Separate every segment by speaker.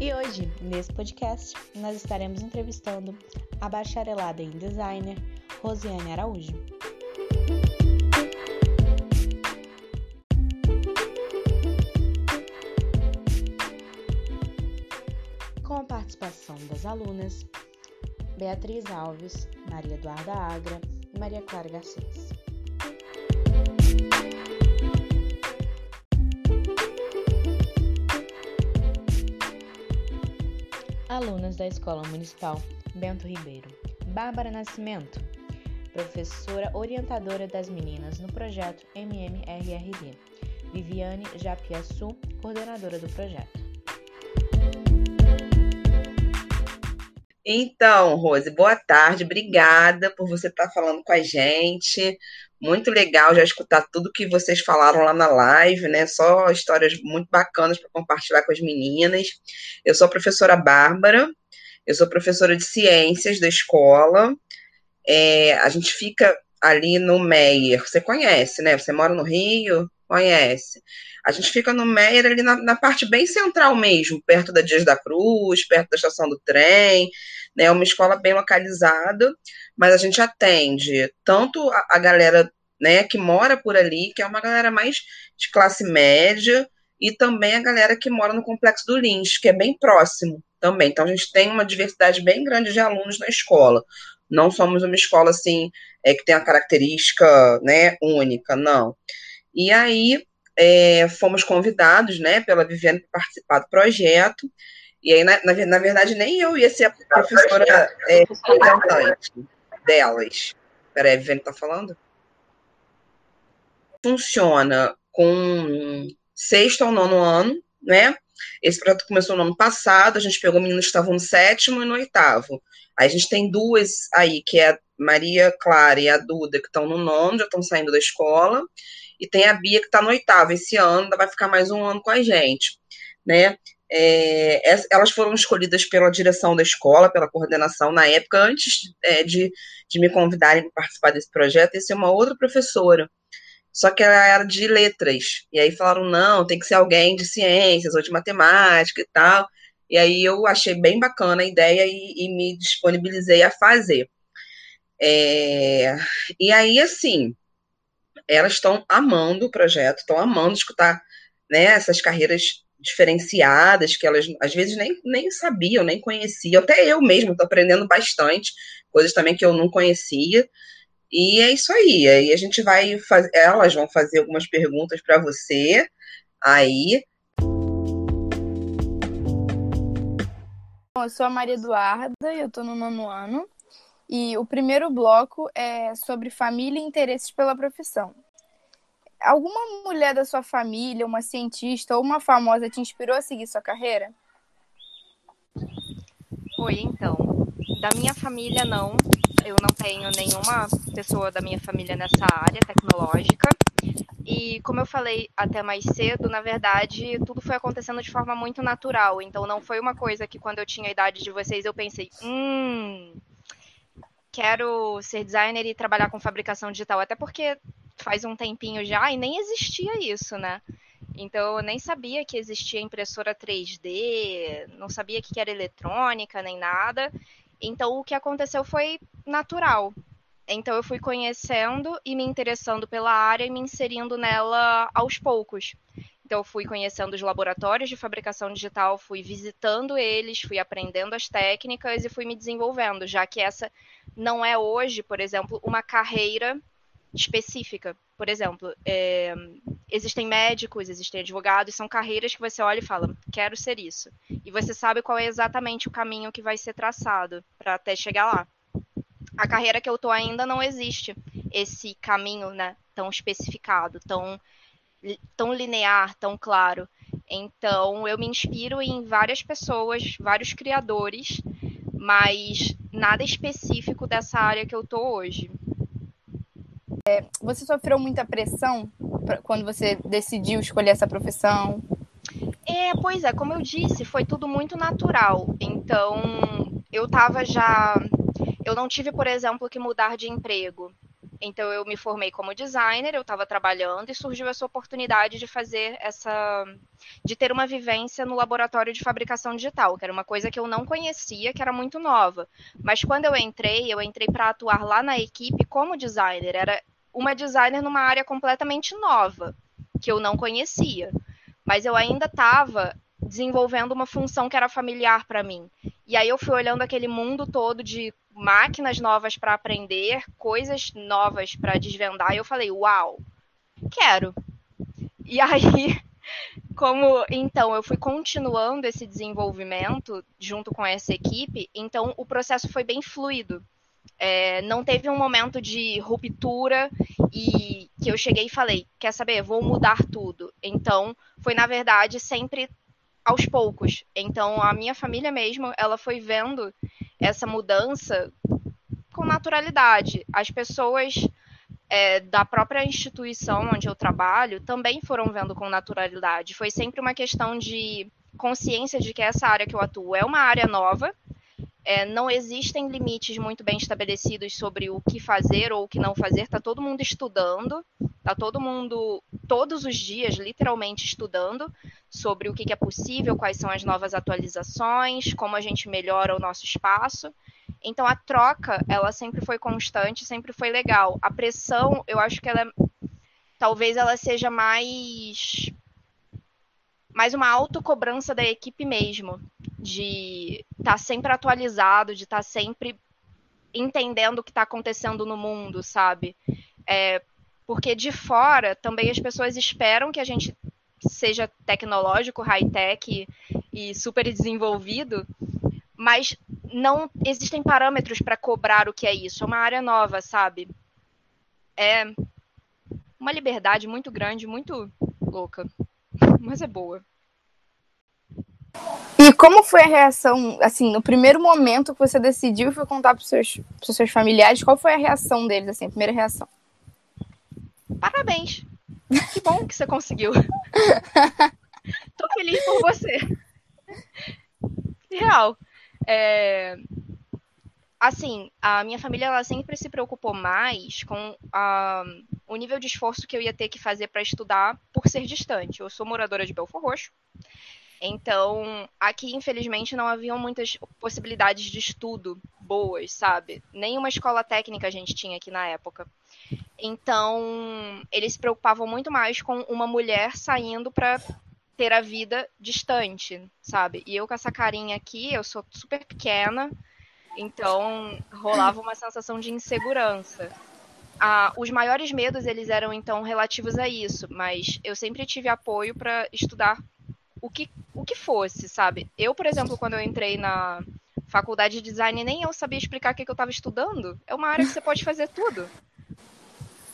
Speaker 1: E hoje, nesse podcast, nós estaremos entrevistando a bacharelada em designer Rosiane Araújo. Com a participação das alunas Beatriz Alves, Maria Eduarda Agra e Maria Clara Garcês. Alunas da Escola Municipal Bento Ribeiro. Bárbara Nascimento, professora orientadora das meninas no projeto MMRRD. Viviane Japiaçu, coordenadora do projeto.
Speaker 2: Então, Rose, boa tarde, obrigada por você estar falando com a gente. Muito legal já escutar tudo que vocês falaram lá na live, né? Só histórias muito bacanas para compartilhar com as meninas. Eu sou a professora Bárbara, eu sou professora de ciências da escola. É, a gente fica ali no Meier, você conhece, né? Você mora no Rio, conhece. A gente fica no Meier ali na, na, parte bem central mesmo, perto da Dias da Cruz, perto da estação do trem, né? É uma escola bem localizada, mas a gente atende tanto a, a galera né, que mora por ali, que é uma galera mais de classe média, e também a galera que mora no Complexo do Lins, que é bem próximo também. Então a gente tem uma diversidade bem grande de alunos na escola. Não somos uma escola assim é, que tem a característica né, única, não. E aí é, fomos convidados né, pela Viviane para participar do projeto. E aí, na, na, na, verdade, nem eu ia ser a professora é, representante delas. Peraí, a Viviane está falando? Funciona com sexto ou nono ano, né? Esse projeto começou no ano passado, a gente pegou meninos que estavam no sétimo e no oitavo. Aí a gente tem duas aí, que é a Maria Clara e a Duda, que estão no nono, já estão saindo da escola, e tem a Bia, que está no oitavo. Esse ano ainda vai ficar mais um ano com a gente, né? É, elas foram escolhidas pela direção da escola, pela coordenação, na época, antes é, de, de me convidarem para participar desse projeto, esse é uma outra professora, só que ela era de letras. E aí falaram: não, tem que ser alguém de ciências ou de matemática e tal. E aí eu achei bem bacana a ideia e, e me disponibilizei a fazer. É, e aí, assim, elas estão amando o projeto, estão amando escutar né, essas carreiras diferenciadas que elas às vezes nem, nem sabiam, nem conheciam. Até eu mesmo estou aprendendo bastante, coisas também que eu não conhecia. E é isso aí. Aí a gente vai fazer, elas vão fazer algumas perguntas para você. Aí.
Speaker 3: Bom, eu sou a Maria Eduarda, eu estou no nono ano. E o primeiro bloco é sobre família e interesses pela profissão. Alguma mulher da sua família, uma cientista ou uma famosa te inspirou a seguir sua carreira?
Speaker 4: Oi, então. Da minha família, não eu não tenho nenhuma pessoa da minha família nessa área tecnológica. E como eu falei até mais cedo, na verdade, tudo foi acontecendo de forma muito natural. Então não foi uma coisa que quando eu tinha a idade de vocês eu pensei, hum, quero ser designer e trabalhar com fabricação digital. Até porque faz um tempinho já e nem existia isso, né? Então eu nem sabia que existia impressora 3D, não sabia que era eletrônica nem nada. Então o que aconteceu foi natural. Então eu fui conhecendo e me interessando pela área e me inserindo nela aos poucos. Então eu fui conhecendo os laboratórios de fabricação digital, fui visitando eles, fui aprendendo as técnicas e fui me desenvolvendo, já que essa não é hoje, por exemplo, uma carreira específica. Por exemplo, é, existem médicos, existem advogados, são carreiras que você olha e fala, quero ser isso. E você sabe qual é exatamente o caminho que vai ser traçado para até chegar lá. A carreira que eu tô ainda não existe esse caminho, né, tão especificado, tão tão linear, tão claro. Então, eu me inspiro em várias pessoas, vários criadores, mas nada específico dessa área que eu tô hoje.
Speaker 3: É, você sofreu muita pressão quando você decidiu escolher essa profissão?
Speaker 4: É, pois é, como eu disse, foi tudo muito natural. Então, eu tava já. Eu não tive, por exemplo, que mudar de emprego. Então eu me formei como designer, eu estava trabalhando e surgiu essa oportunidade de fazer essa de ter uma vivência no laboratório de fabricação digital, que era uma coisa que eu não conhecia, que era muito nova. Mas quando eu entrei, eu entrei para atuar lá na equipe como designer, era uma designer numa área completamente nova, que eu não conhecia. Mas eu ainda estava desenvolvendo uma função que era familiar para mim. E aí eu fui olhando aquele mundo todo de máquinas novas para aprender, coisas novas para desvendar, e eu falei, uau, quero. E aí, como então eu fui continuando esse desenvolvimento junto com essa equipe, então o processo foi bem fluido. É, não teve um momento de ruptura e que eu cheguei e falei, quer saber, vou mudar tudo. Então, foi na verdade sempre aos poucos. Então, a minha família mesmo, ela foi vendo essa mudança com naturalidade. As pessoas é, da própria instituição onde eu trabalho também foram vendo com naturalidade. Foi sempre uma questão de consciência de que essa área que eu atuo é uma área nova. É, não existem limites muito bem estabelecidos sobre o que fazer ou o que não fazer. Está todo mundo estudando, está todo mundo todos os dias, literalmente, estudando sobre o que é possível, quais são as novas atualizações, como a gente melhora o nosso espaço. Então a troca, ela sempre foi constante, sempre foi legal. A pressão, eu acho que ela é, talvez ela seja mais mais uma autocobrança da equipe mesmo, de estar tá sempre atualizado, de estar tá sempre entendendo o que está acontecendo no mundo, sabe? É, porque de fora também as pessoas esperam que a gente seja tecnológico, high-tech e super desenvolvido, mas não existem parâmetros para cobrar o que é isso. É uma área nova, sabe? É uma liberdade muito grande, muito louca, mas é boa.
Speaker 3: E como foi a reação, assim, no primeiro momento que você decidiu e foi contar para os seus, seus familiares, qual foi a reação deles, assim, a primeira reação?
Speaker 4: Parabéns! Que bom que você conseguiu. Tô feliz por você. Real. É... Assim, a minha família ela sempre se preocupou mais com a... o nível de esforço que eu ia ter que fazer para estudar por ser distante. Eu sou moradora de Belfor Roxo. Então, aqui, infelizmente, não haviam muitas possibilidades de estudo boas, sabe? Nenhuma escola técnica a gente tinha aqui na época. Então, eles se preocupavam muito mais com uma mulher saindo para ter a vida distante, sabe? E eu com essa carinha aqui, eu sou super pequena, então rolava uma sensação de insegurança. Os maiores medos eles eram então relativos a isso, mas eu sempre tive apoio para estudar o que, o que fosse, sabe? Eu, por exemplo, quando eu entrei na faculdade de design, nem eu sabia explicar o que, que eu estava estudando. É uma área que você pode fazer tudo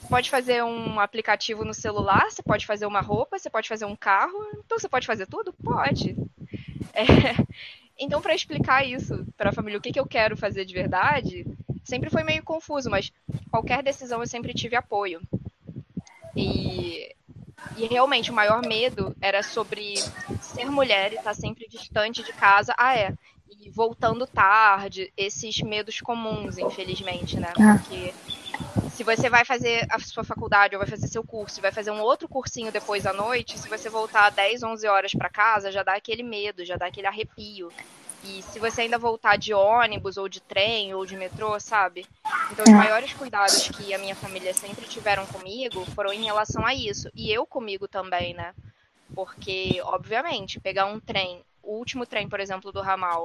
Speaker 4: pode fazer um aplicativo no celular, você pode fazer uma roupa, você pode fazer um carro, então você pode fazer tudo? Pode. É, então, para explicar isso para a família, o que, que eu quero fazer de verdade, sempre foi meio confuso, mas qualquer decisão eu sempre tive apoio. E, e realmente o maior medo era sobre ser mulher e estar tá sempre distante de casa. Ah, é. E voltando tarde, esses medos comuns, infelizmente, né? Ah. Porque se você vai fazer a sua faculdade ou vai fazer seu curso, vai fazer um outro cursinho depois à noite, se você voltar 10, 11 horas para casa, já dá aquele medo, já dá aquele arrepio. E se você ainda voltar de ônibus ou de trem ou de metrô, sabe? Então, os é. maiores cuidados que a minha família sempre tiveram comigo foram em relação a isso. E eu comigo também, né? Porque, obviamente, pegar um trem o último trem, por exemplo, do ramal,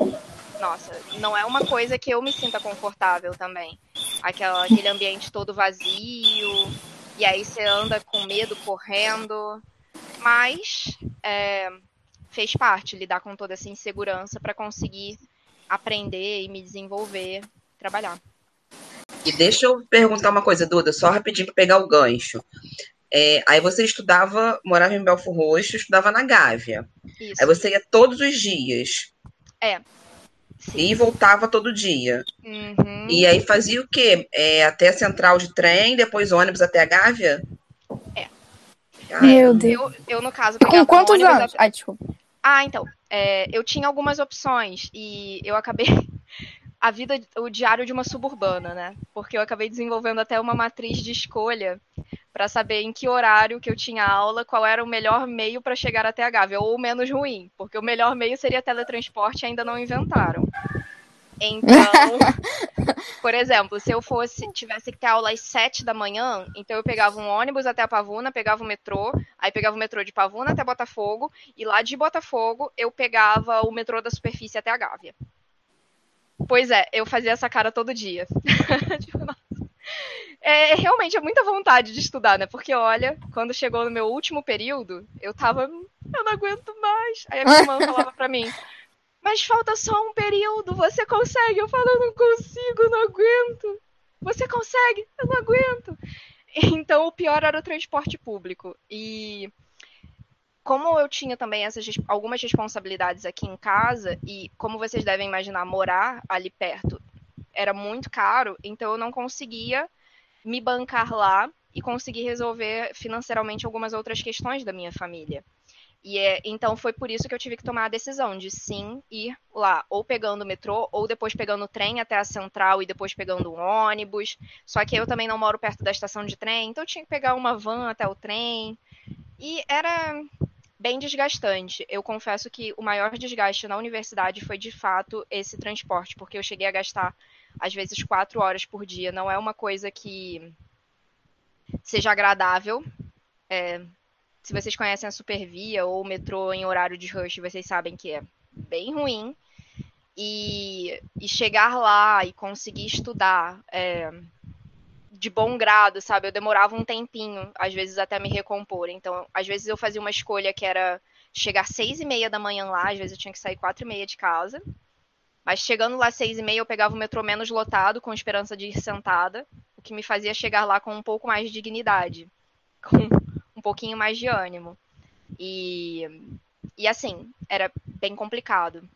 Speaker 4: nossa, não é uma coisa que eu me sinta confortável também. Aquela, aquele ambiente todo vazio, e aí você anda com medo correndo. Mas é, fez parte lidar com toda essa insegurança para conseguir aprender e me desenvolver, trabalhar.
Speaker 2: E deixa eu perguntar uma coisa, Duda, só rapidinho para pegar o gancho. É, aí você estudava, morava em Belfor Roxo, estudava na Gávea. Isso. Aí você ia todos os dias.
Speaker 4: É.
Speaker 2: Sim. E voltava todo dia. Uhum. E aí fazia o quê? É, até a central de trem, depois ônibus até a Gávea?
Speaker 4: É.
Speaker 3: Meu Deus.
Speaker 4: Eu, eu no caso,
Speaker 3: Com quantos anos? Até... Ah,
Speaker 4: Ah, então. É, eu tinha algumas opções e eu acabei a vida, o diário de uma suburbana, né? Porque eu acabei desenvolvendo até uma matriz de escolha para saber em que horário que eu tinha aula, qual era o melhor meio para chegar até a Gávea, ou o menos ruim, porque o melhor meio seria teletransporte, ainda não inventaram. Então, por exemplo, se eu fosse tivesse que ter aula às sete da manhã, então eu pegava um ônibus até a Pavuna, pegava o metrô, aí pegava o metrô de Pavuna até Botafogo, e lá de Botafogo eu pegava o metrô da superfície até a Gávea. Pois é, eu fazia essa cara todo dia. tipo, é, realmente é muita vontade de estudar, né? Porque olha, quando chegou no meu último período, eu tava, eu não aguento mais. Aí a minha irmã falava pra mim, mas falta só um período, você consegue? Eu falo, eu não consigo, não aguento. Você consegue? Eu não aguento. Então o pior era o transporte público. E como eu tinha também essas algumas responsabilidades aqui em casa e como vocês devem imaginar, morar ali perto era muito caro, então eu não conseguia me bancar lá e conseguir resolver financeiramente algumas outras questões da minha família. E é, então foi por isso que eu tive que tomar a decisão de sim ir lá, ou pegando o metrô, ou depois pegando o trem até a central e depois pegando um ônibus. Só que eu também não moro perto da estação de trem, então eu tinha que pegar uma van até o trem. E era bem desgastante. Eu confesso que o maior desgaste na universidade foi de fato esse transporte, porque eu cheguei a gastar às vezes quatro horas por dia. Não é uma coisa que seja agradável. É, se vocês conhecem a Supervia ou o metrô em horário de rush, vocês sabem que é bem ruim. E, e chegar lá e conseguir estudar é, de bom grado, sabe? Eu demorava um tempinho, às vezes até me recompor. Então, às vezes eu fazia uma escolha que era chegar seis e meia da manhã lá, às vezes eu tinha que sair quatro e meia de casa. Mas chegando lá seis e meia, eu pegava o metrô menos lotado, com esperança de ir sentada, o que me fazia chegar lá com um pouco mais de dignidade, com um pouquinho mais de ânimo. E, e assim, era bem complicado.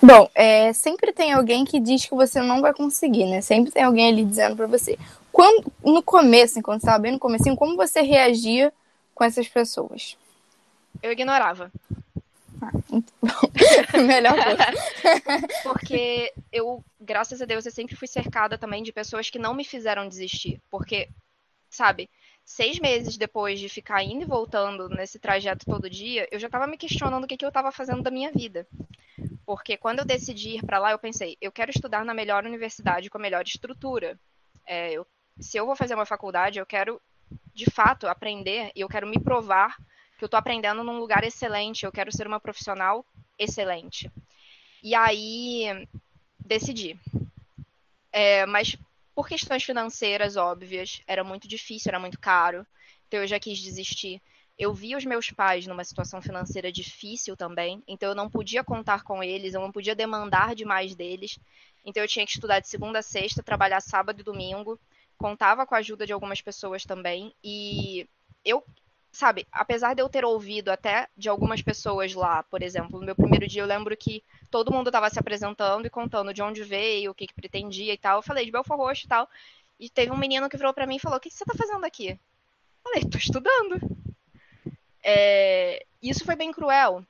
Speaker 3: Bom, é, sempre tem alguém que diz que você não vai conseguir, né? Sempre tem alguém ali dizendo para você. Quando, no começo, quando você estava bem no começo, como você reagia com essas pessoas?
Speaker 4: Eu ignorava.
Speaker 3: Melhor coisa.
Speaker 4: Porque eu, graças a Deus, eu sempre fui cercada também de pessoas que não me fizeram desistir. Porque, sabe, seis meses depois de ficar indo e voltando nesse trajeto todo dia, eu já estava me questionando o que, que eu estava fazendo da minha vida. Porque quando eu decidi ir para lá, eu pensei, eu quero estudar na melhor universidade com a melhor estrutura. É, eu, se eu vou fazer uma faculdade, eu quero, de fato, aprender e eu quero me provar que eu estou aprendendo num lugar excelente, eu quero ser uma profissional excelente. E aí decidi. É, mas por questões financeiras óbvias, era muito difícil, era muito caro, então eu já quis desistir. Eu vi os meus pais numa situação financeira difícil também, então eu não podia contar com eles, eu não podia demandar demais deles. Então eu tinha que estudar de segunda a sexta, trabalhar sábado e domingo, contava com a ajuda de algumas pessoas também, e eu sabe, apesar de eu ter ouvido até de algumas pessoas lá, por exemplo, no meu primeiro dia eu lembro que todo mundo estava se apresentando e contando de onde veio, o que, que pretendia e tal. Eu falei de Belfort Roxo e tal. E teve um menino que virou para mim e falou: O que, que você está fazendo aqui? Eu falei: Tô estudando. É... Isso foi bem cruel.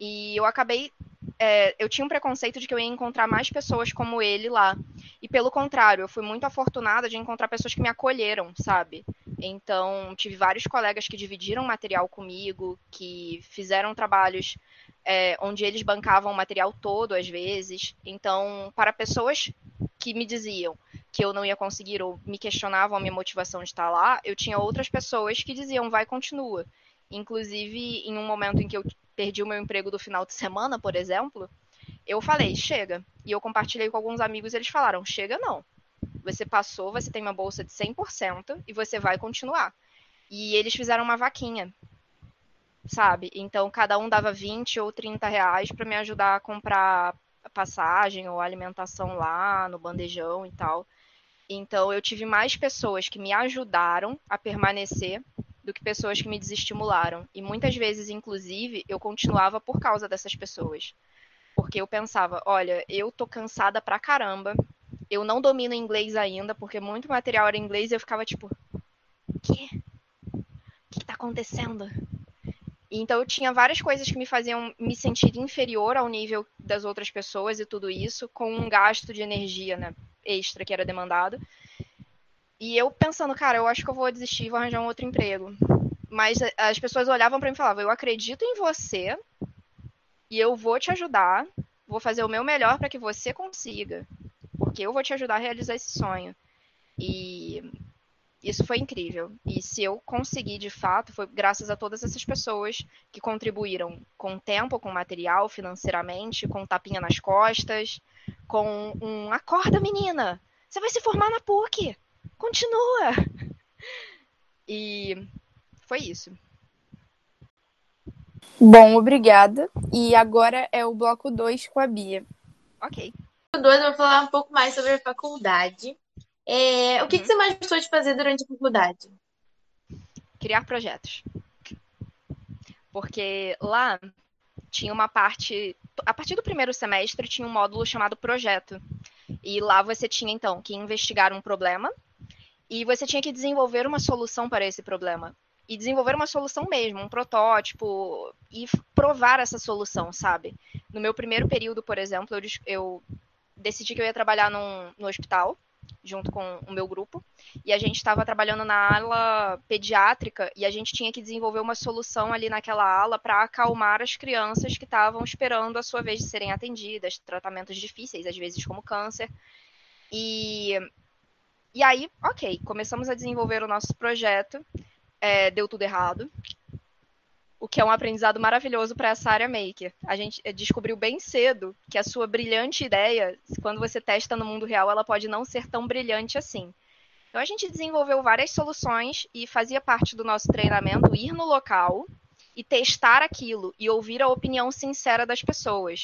Speaker 4: E eu acabei. É... eu tinha um preconceito de que eu ia encontrar mais pessoas como ele lá. E pelo contrário, eu fui muito afortunada de encontrar pessoas que me acolheram, sabe? Então, tive vários colegas que dividiram material comigo, que fizeram trabalhos é, onde eles bancavam o material todo, às vezes. Então, para pessoas que me diziam que eu não ia conseguir ou me questionavam a minha motivação de estar lá, eu tinha outras pessoas que diziam, vai, continua. Inclusive, em um momento em que eu perdi o meu emprego do final de semana, por exemplo, eu falei, chega. E eu compartilhei com alguns amigos, eles falaram, chega não. Você passou, você tem uma bolsa de 100% e você vai continuar. E eles fizeram uma vaquinha, sabe? Então cada um dava 20 ou 30 reais para me ajudar a comprar passagem ou alimentação lá no bandejão e tal. Então eu tive mais pessoas que me ajudaram a permanecer do que pessoas que me desestimularam. E muitas vezes, inclusive, eu continuava por causa dessas pessoas. Porque eu pensava, olha, eu tô cansada pra caramba, eu não domino inglês ainda, porque muito material era inglês e eu ficava tipo, o quê? O que tá acontecendo? Então eu tinha várias coisas que me faziam me sentir inferior ao nível das outras pessoas e tudo isso, com um gasto de energia né, extra que era demandado. E eu pensando, cara, eu acho que eu vou desistir e vou arranjar um outro emprego. Mas as pessoas olhavam para mim e falavam: Eu acredito em você e eu vou te ajudar, vou fazer o meu melhor para que você consiga, porque eu vou te ajudar a realizar esse sonho. E isso foi incrível. E se eu conseguir de fato, foi graças a todas essas pessoas que contribuíram com tempo, com material, financeiramente, com tapinha nas costas, com um acorda menina, você vai se formar na PUC. Continua. E foi isso.
Speaker 3: Bom, obrigada. E agora é o bloco 2 com a Bia.
Speaker 4: Ok.
Speaker 5: O 2 eu vou falar um pouco mais sobre a faculdade. É, o que, que você mais gostou de fazer durante a faculdade?
Speaker 4: Criar projetos. Porque lá tinha uma parte. A partir do primeiro semestre tinha um módulo chamado projeto. E lá você tinha, então, que investigar um problema e você tinha que desenvolver uma solução para esse problema. E desenvolver uma solução mesmo, um protótipo, e provar essa solução, sabe? No meu primeiro período, por exemplo, eu, eu decidi que eu ia trabalhar num, no hospital junto com o meu grupo, e a gente estava trabalhando na ala pediátrica e a gente tinha que desenvolver uma solução ali naquela ala para acalmar as crianças que estavam esperando a sua vez de serem atendidas, tratamentos difíceis, às vezes como câncer. E, e aí, ok, começamos a desenvolver o nosso projeto, é, deu tudo errado, o que é um aprendizado maravilhoso para essa área maker. A gente eh, descobriu bem cedo que a sua brilhante ideia, quando você testa no mundo real, ela pode não ser tão brilhante assim. Então a gente desenvolveu várias soluções e fazia parte do nosso treinamento ir no local e testar aquilo e ouvir a opinião sincera das pessoas.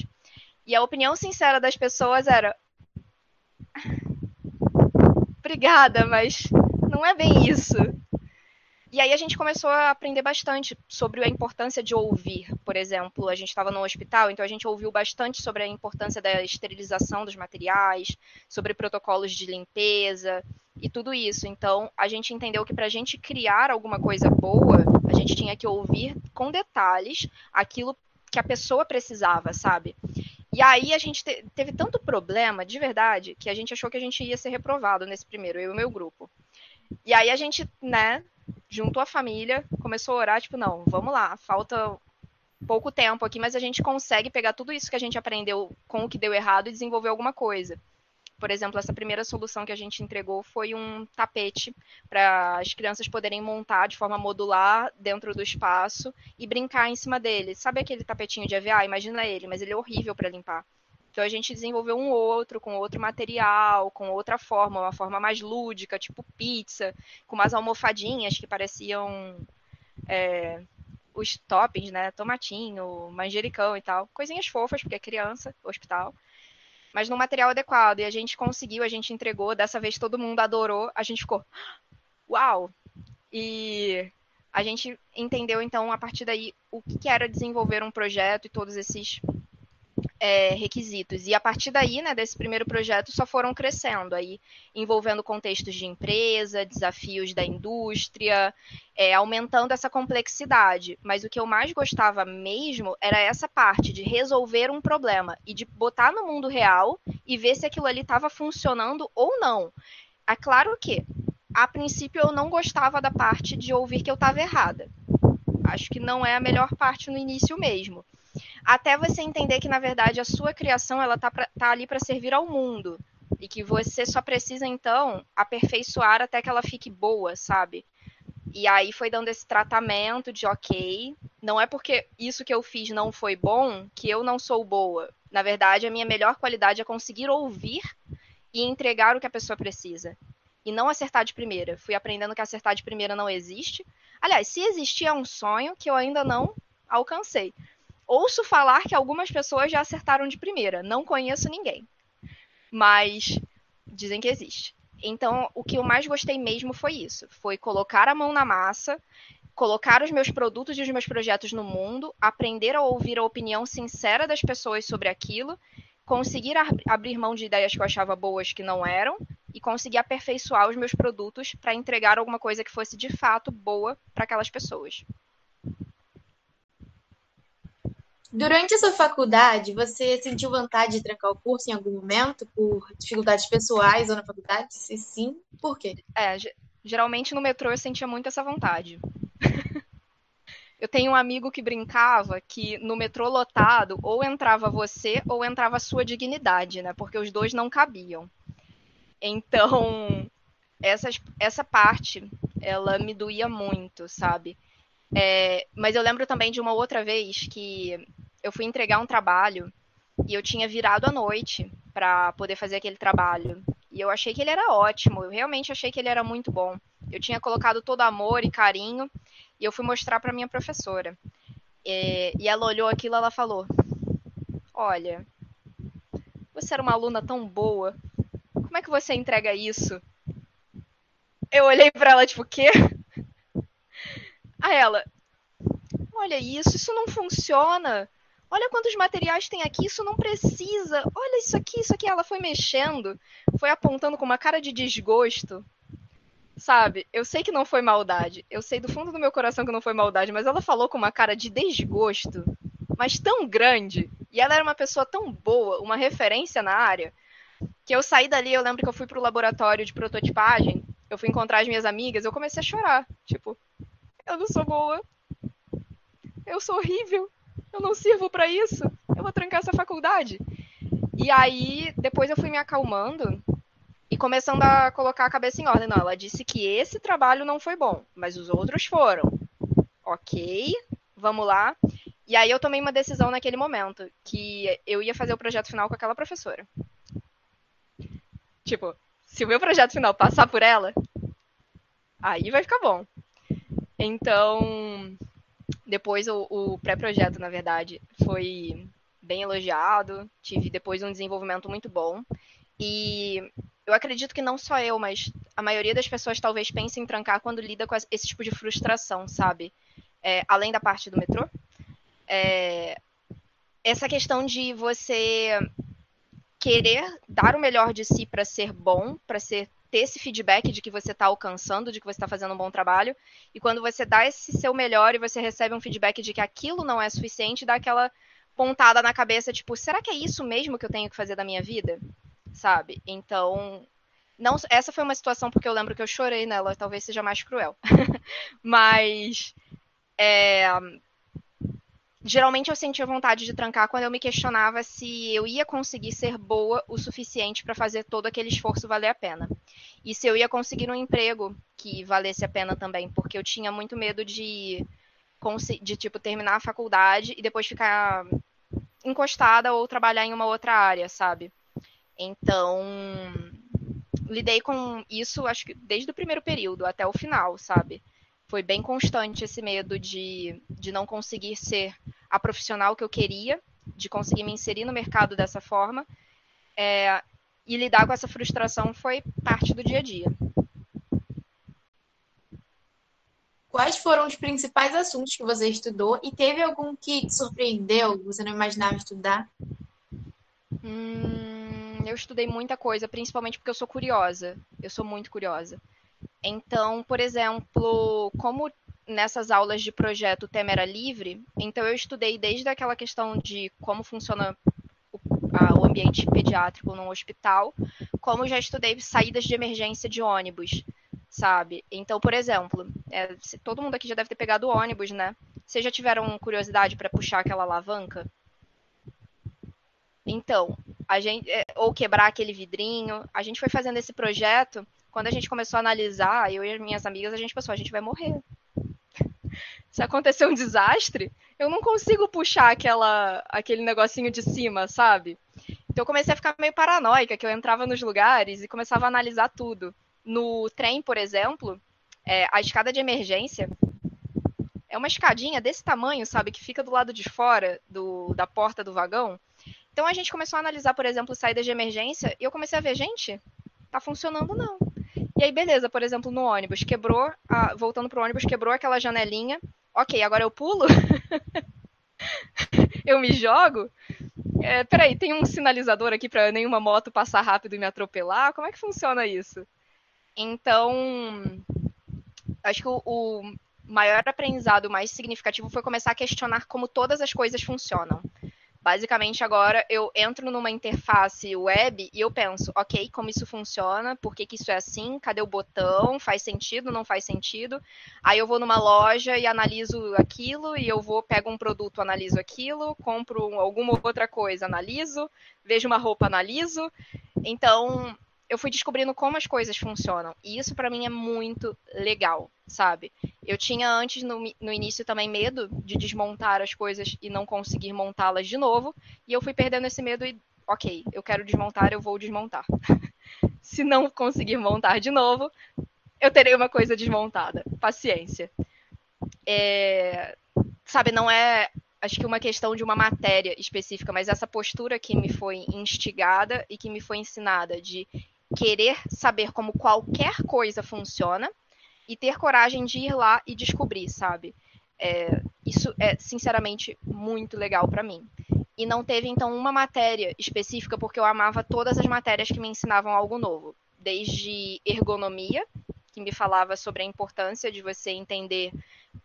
Speaker 4: E a opinião sincera das pessoas era: Obrigada, mas não é bem isso. E aí a gente começou a aprender bastante sobre a importância de ouvir. Por exemplo, a gente estava no hospital, então a gente ouviu bastante sobre a importância da esterilização dos materiais, sobre protocolos de limpeza e tudo isso. Então a gente entendeu que para a gente criar alguma coisa boa, a gente tinha que ouvir com detalhes aquilo que a pessoa precisava, sabe? E aí a gente te teve tanto problema, de verdade, que a gente achou que a gente ia ser reprovado nesse primeiro, eu e o meu grupo. E aí a gente, né, juntou a família, começou a orar, tipo, não, vamos lá, falta pouco tempo aqui, mas a gente consegue pegar tudo isso que a gente aprendeu com o que deu errado e desenvolver alguma coisa. Por exemplo, essa primeira solução que a gente entregou foi um tapete para as crianças poderem montar de forma modular dentro do espaço e brincar em cima dele. Sabe aquele tapetinho de EVA? Imagina ele, mas ele é horrível para limpar. Então a gente desenvolveu um outro, com outro material, com outra forma, uma forma mais lúdica, tipo pizza, com umas almofadinhas que pareciam é, os toppings, né? Tomatinho, manjericão e tal. Coisinhas fofas, porque é criança, hospital. Mas no material adequado. E a gente conseguiu, a gente entregou. Dessa vez todo mundo adorou. A gente ficou, uau! E a gente entendeu, então, a partir daí, o que era desenvolver um projeto e todos esses é, requisitos. E a partir daí, né, desse primeiro projeto, só foram crescendo, aí envolvendo contextos de empresa, desafios da indústria, é, aumentando essa complexidade. Mas o que eu mais gostava mesmo era essa parte de resolver um problema e de botar no mundo real e ver se aquilo ali estava funcionando ou não. É claro que, a princípio, eu não gostava da parte de ouvir que eu estava errada. Acho que não é a melhor parte no início mesmo até você entender que na verdade a sua criação ela tá, pra, tá ali para servir ao mundo e que você só precisa então aperfeiçoar até que ela fique boa, sabe? E aí foi dando esse tratamento de ok, não é porque isso que eu fiz não foi bom que eu não sou boa. Na verdade, a minha melhor qualidade é conseguir ouvir e entregar o que a pessoa precisa. E não acertar de primeira. Fui aprendendo que acertar de primeira não existe. Aliás, se existir é um sonho que eu ainda não alcancei. Ouço falar que algumas pessoas já acertaram de primeira. Não conheço ninguém. Mas dizem que existe. Então, o que eu mais gostei mesmo foi isso: foi colocar a mão na massa, colocar os meus produtos e os meus projetos no mundo, aprender a ouvir a opinião sincera das pessoas sobre aquilo, conseguir abrir mão de ideias que eu achava boas que não eram e conseguir aperfeiçoar os meus produtos para entregar alguma coisa que fosse de fato boa para aquelas pessoas.
Speaker 5: Durante a sua faculdade, você sentiu vontade de trancar o curso em algum momento por dificuldades pessoais ou na faculdade? Se sim, por quê?
Speaker 4: É, geralmente no metrô eu sentia muito essa vontade. eu tenho um amigo que brincava que no metrô lotado ou entrava você ou entrava a sua dignidade, né? Porque os dois não cabiam. Então, essa, essa parte, ela me doía muito, sabe? É, mas eu lembro também de uma outra vez que eu fui entregar um trabalho e eu tinha virado à noite para poder fazer aquele trabalho. E eu achei que ele era ótimo, eu realmente achei que ele era muito bom. Eu tinha colocado todo amor e carinho e eu fui mostrar para minha professora. E, e ela olhou aquilo e ela falou: Olha, você era uma aluna tão boa, como é que você entrega isso? Eu olhei para ela, tipo, o quê? A ela, olha isso, isso não funciona. Olha quantos materiais tem aqui, isso não precisa. Olha isso aqui, isso aqui. Ela foi mexendo, foi apontando com uma cara de desgosto. Sabe? Eu sei que não foi maldade. Eu sei do fundo do meu coração que não foi maldade, mas ela falou com uma cara de desgosto, mas tão grande. E ela era uma pessoa tão boa, uma referência na área, que eu saí dali, eu lembro que eu fui pro laboratório de prototipagem, eu fui encontrar as minhas amigas, eu comecei a chorar. Tipo, eu não sou boa. Eu sou horrível. Eu não sirvo para isso. Eu vou trancar essa faculdade. E aí, depois eu fui me acalmando e começando a colocar a cabeça em ordem. Não, ela disse que esse trabalho não foi bom, mas os outros foram. Ok, vamos lá. E aí eu tomei uma decisão naquele momento, que eu ia fazer o projeto final com aquela professora. Tipo, se o meu projeto final passar por ela, aí vai ficar bom. Então, depois o, o pré-projeto, na verdade, foi bem elogiado, tive depois um desenvolvimento muito bom. E eu acredito que não só eu, mas a maioria das pessoas talvez pense em trancar quando lida com esse tipo de frustração, sabe? É, além da parte do metrô. É, essa questão de você querer dar o melhor de si para ser bom, para ser ter esse feedback de que você está alcançando, de que você está fazendo um bom trabalho. E quando você dá esse seu melhor e você recebe um feedback de que aquilo não é suficiente, dá aquela pontada na cabeça, tipo, será que é isso mesmo que eu tenho que fazer da minha vida? Sabe? Então, não, essa foi uma situação porque eu lembro que eu chorei nela, talvez seja mais cruel. Mas é, geralmente eu sentia vontade de trancar quando eu me questionava se eu ia conseguir ser boa o suficiente para fazer todo aquele esforço valer a pena. E se eu ia conseguir um emprego que valesse a pena também, porque eu tinha muito medo de de tipo terminar a faculdade e depois ficar encostada ou trabalhar em uma outra área, sabe? Então, lidei com isso acho que desde o primeiro período até o final, sabe? foi bem constante esse medo de, de não conseguir ser a profissional que eu queria, de conseguir me inserir no mercado dessa forma. É, e lidar com essa frustração foi parte do dia a dia.
Speaker 5: Quais foram os principais assuntos que você estudou e teve algum que te surpreendeu, você não imaginava estudar?
Speaker 4: Hum, eu estudei muita coisa, principalmente porque eu sou curiosa. Eu sou muito curiosa. Então, por exemplo, como nessas aulas de projeto o tema era livre, então eu estudei desde aquela questão de como funciona o, a, o ambiente pediátrico num hospital, como já estudei saídas de emergência de ônibus, sabe? Então, por exemplo, é, todo mundo aqui já deve ter pegado ônibus, né? Vocês já tiveram curiosidade para puxar aquela alavanca? Então, a gente é, ou quebrar aquele vidrinho, a gente foi fazendo esse projeto quando a gente começou a analisar, eu e as minhas amigas, a gente pensou, a gente vai morrer. Se acontecer um desastre, eu não consigo puxar aquela, aquele negocinho de cima, sabe? Então eu comecei a ficar meio paranoica, que eu entrava nos lugares e começava a analisar tudo. No trem, por exemplo, é, a escada de emergência é uma escadinha desse tamanho, sabe, que fica do lado de fora do, da porta do vagão. Então a gente começou a analisar, por exemplo, saídas de emergência e eu comecei a ver, gente, tá funcionando não. E aí, beleza, por exemplo, no ônibus, quebrou, a, voltando pro ônibus, quebrou aquela janelinha. Ok, agora eu pulo? eu me jogo? É, peraí, tem um sinalizador aqui para nenhuma moto passar rápido e me atropelar? Como é que funciona isso? Então, acho que o, o, maior aprendizado mais significativo foi começar a questionar como todas as coisas funcionam. Basicamente, agora eu entro numa interface web e eu penso, ok, como isso funciona, por que, que isso é assim, cadê o botão, faz sentido, não faz sentido. Aí eu vou numa loja e analiso aquilo, e eu vou, pego um produto, analiso aquilo, compro alguma outra coisa, analiso, vejo uma roupa, analiso. Então, eu fui descobrindo como as coisas funcionam. E isso para mim é muito legal, sabe? Eu tinha antes, no, no início, também medo de desmontar as coisas e não conseguir montá-las de novo. E eu fui perdendo esse medo e, ok, eu quero desmontar, eu vou desmontar. Se não conseguir montar de novo, eu terei uma coisa desmontada. Paciência. É, sabe, não é acho que uma questão de uma matéria específica, mas essa postura que me foi instigada e que me foi ensinada de querer saber como qualquer coisa funciona e ter coragem de ir lá e descobrir, sabe? É, isso é sinceramente muito legal para mim. E não teve então uma matéria específica porque eu amava todas as matérias que me ensinavam algo novo, desde ergonomia, que me falava sobre a importância de você entender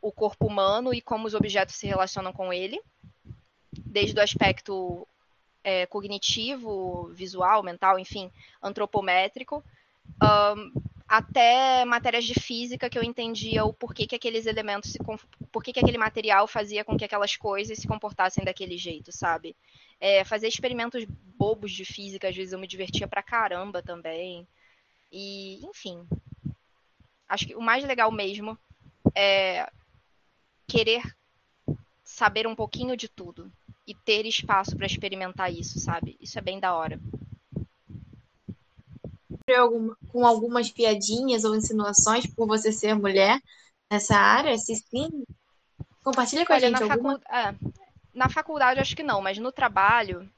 Speaker 4: o corpo humano e como os objetos se relacionam com ele, desde o aspecto é, cognitivo, visual, mental, enfim, antropométrico, um, até matérias de física que eu entendia o porquê que aqueles elementos, se, porquê que aquele material fazia com que aquelas coisas se comportassem daquele jeito, sabe? É, fazer experimentos bobos de física, às vezes eu me divertia pra caramba também. E, enfim, acho que o mais legal mesmo é querer saber um pouquinho de tudo e ter espaço para experimentar isso, sabe? Isso é bem da hora.
Speaker 5: Com algumas piadinhas ou insinuações por você ser mulher nessa área? Se sim, compartilha com Olha, a gente
Speaker 4: na
Speaker 5: alguma.
Speaker 4: Facu... É, na faculdade acho que não, mas no trabalho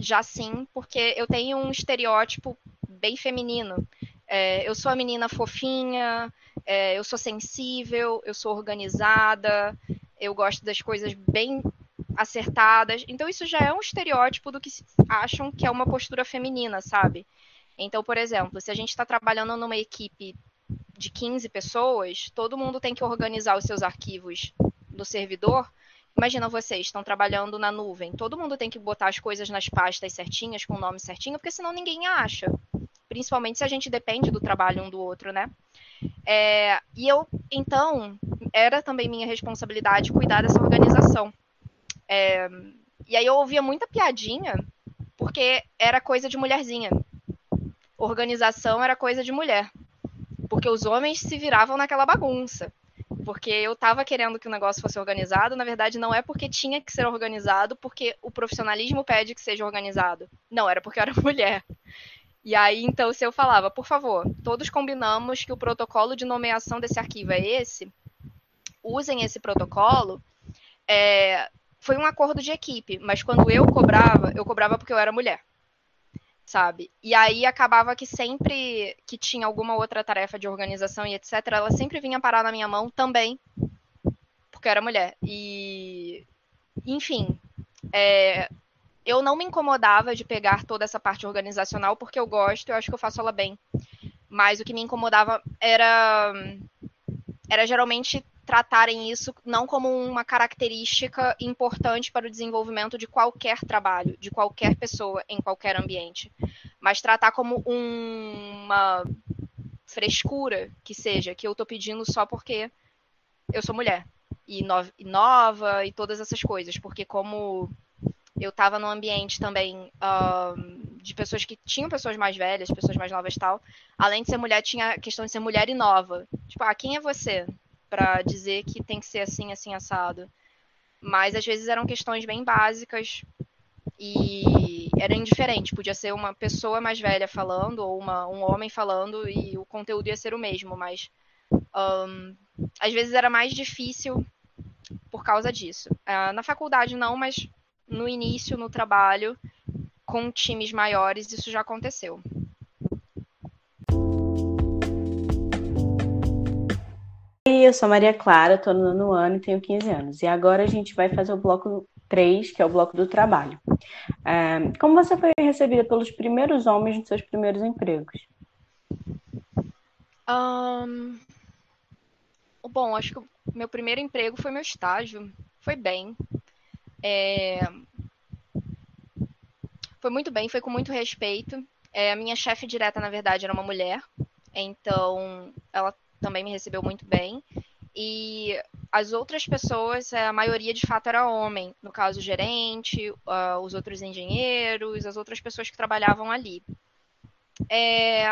Speaker 4: já sim, porque eu tenho um estereótipo bem feminino. É, eu sou a menina fofinha, é, eu sou sensível, eu sou organizada, eu gosto das coisas bem acertadas. Então isso já é um estereótipo do que acham que é uma postura feminina, sabe? Então, por exemplo, se a gente está trabalhando numa equipe de 15 pessoas, todo mundo tem que organizar os seus arquivos no servidor. Imagina vocês, estão trabalhando na nuvem. Todo mundo tem que botar as coisas nas pastas certinhas, com o nome certinho, porque senão ninguém acha. Principalmente se a gente depende do trabalho um do outro, né? É, e eu, então, era também minha responsabilidade cuidar dessa organização. É, e aí eu ouvia muita piadinha, porque era coisa de mulherzinha. Organização era coisa de mulher. Porque os homens se viravam naquela bagunça. Porque eu estava querendo que o negócio fosse organizado, na verdade não é porque tinha que ser organizado, porque o profissionalismo pede que seja organizado. Não, era porque eu era mulher. E aí, então, se eu falava, por favor, todos combinamos que o protocolo de nomeação desse arquivo é esse, usem esse protocolo, é, foi um acordo de equipe, mas quando eu cobrava, eu cobrava porque eu era mulher. Sabe? E aí acabava que sempre que tinha alguma outra tarefa de organização e etc, ela sempre vinha parar na minha mão também, porque eu era mulher. E enfim, é, eu não me incomodava de pegar toda essa parte organizacional porque eu gosto, eu acho que eu faço ela bem. Mas o que me incomodava era era geralmente tratarem isso não como uma característica importante para o desenvolvimento de qualquer trabalho, de qualquer pessoa em qualquer ambiente, mas tratar como um, uma frescura que seja, que eu estou pedindo só porque eu sou mulher e nova e todas essas coisas, porque como eu estava num ambiente também uh, de pessoas que tinham pessoas mais velhas, pessoas mais novas e tal. Além de ser mulher, tinha a questão de ser mulher e nova. Tipo, ah, quem é você? Para dizer que tem que ser assim, assim, assado. Mas às vezes eram questões bem básicas e era indiferente. Podia ser uma pessoa mais velha falando ou uma, um homem falando e o conteúdo ia ser o mesmo, mas um, às vezes era mais difícil por causa disso. Uh, na faculdade não, mas no início, no trabalho, com times maiores, isso já aconteceu.
Speaker 1: Eu sou Maria Clara, estou no nono ano e tenho 15 anos. E agora a gente vai fazer o bloco 3, que é o bloco do trabalho. É, como você foi recebida pelos primeiros homens nos seus primeiros empregos?
Speaker 4: Um, Bom, acho que o meu primeiro emprego foi meu estágio. Foi bem. É... Foi muito bem, foi com muito respeito. É, a minha chefe direta, na verdade, era uma mulher. Então, ela também me recebeu muito bem. E as outras pessoas, a maioria de fato era homem, no caso o gerente, uh, os outros engenheiros, as outras pessoas que trabalhavam ali. É...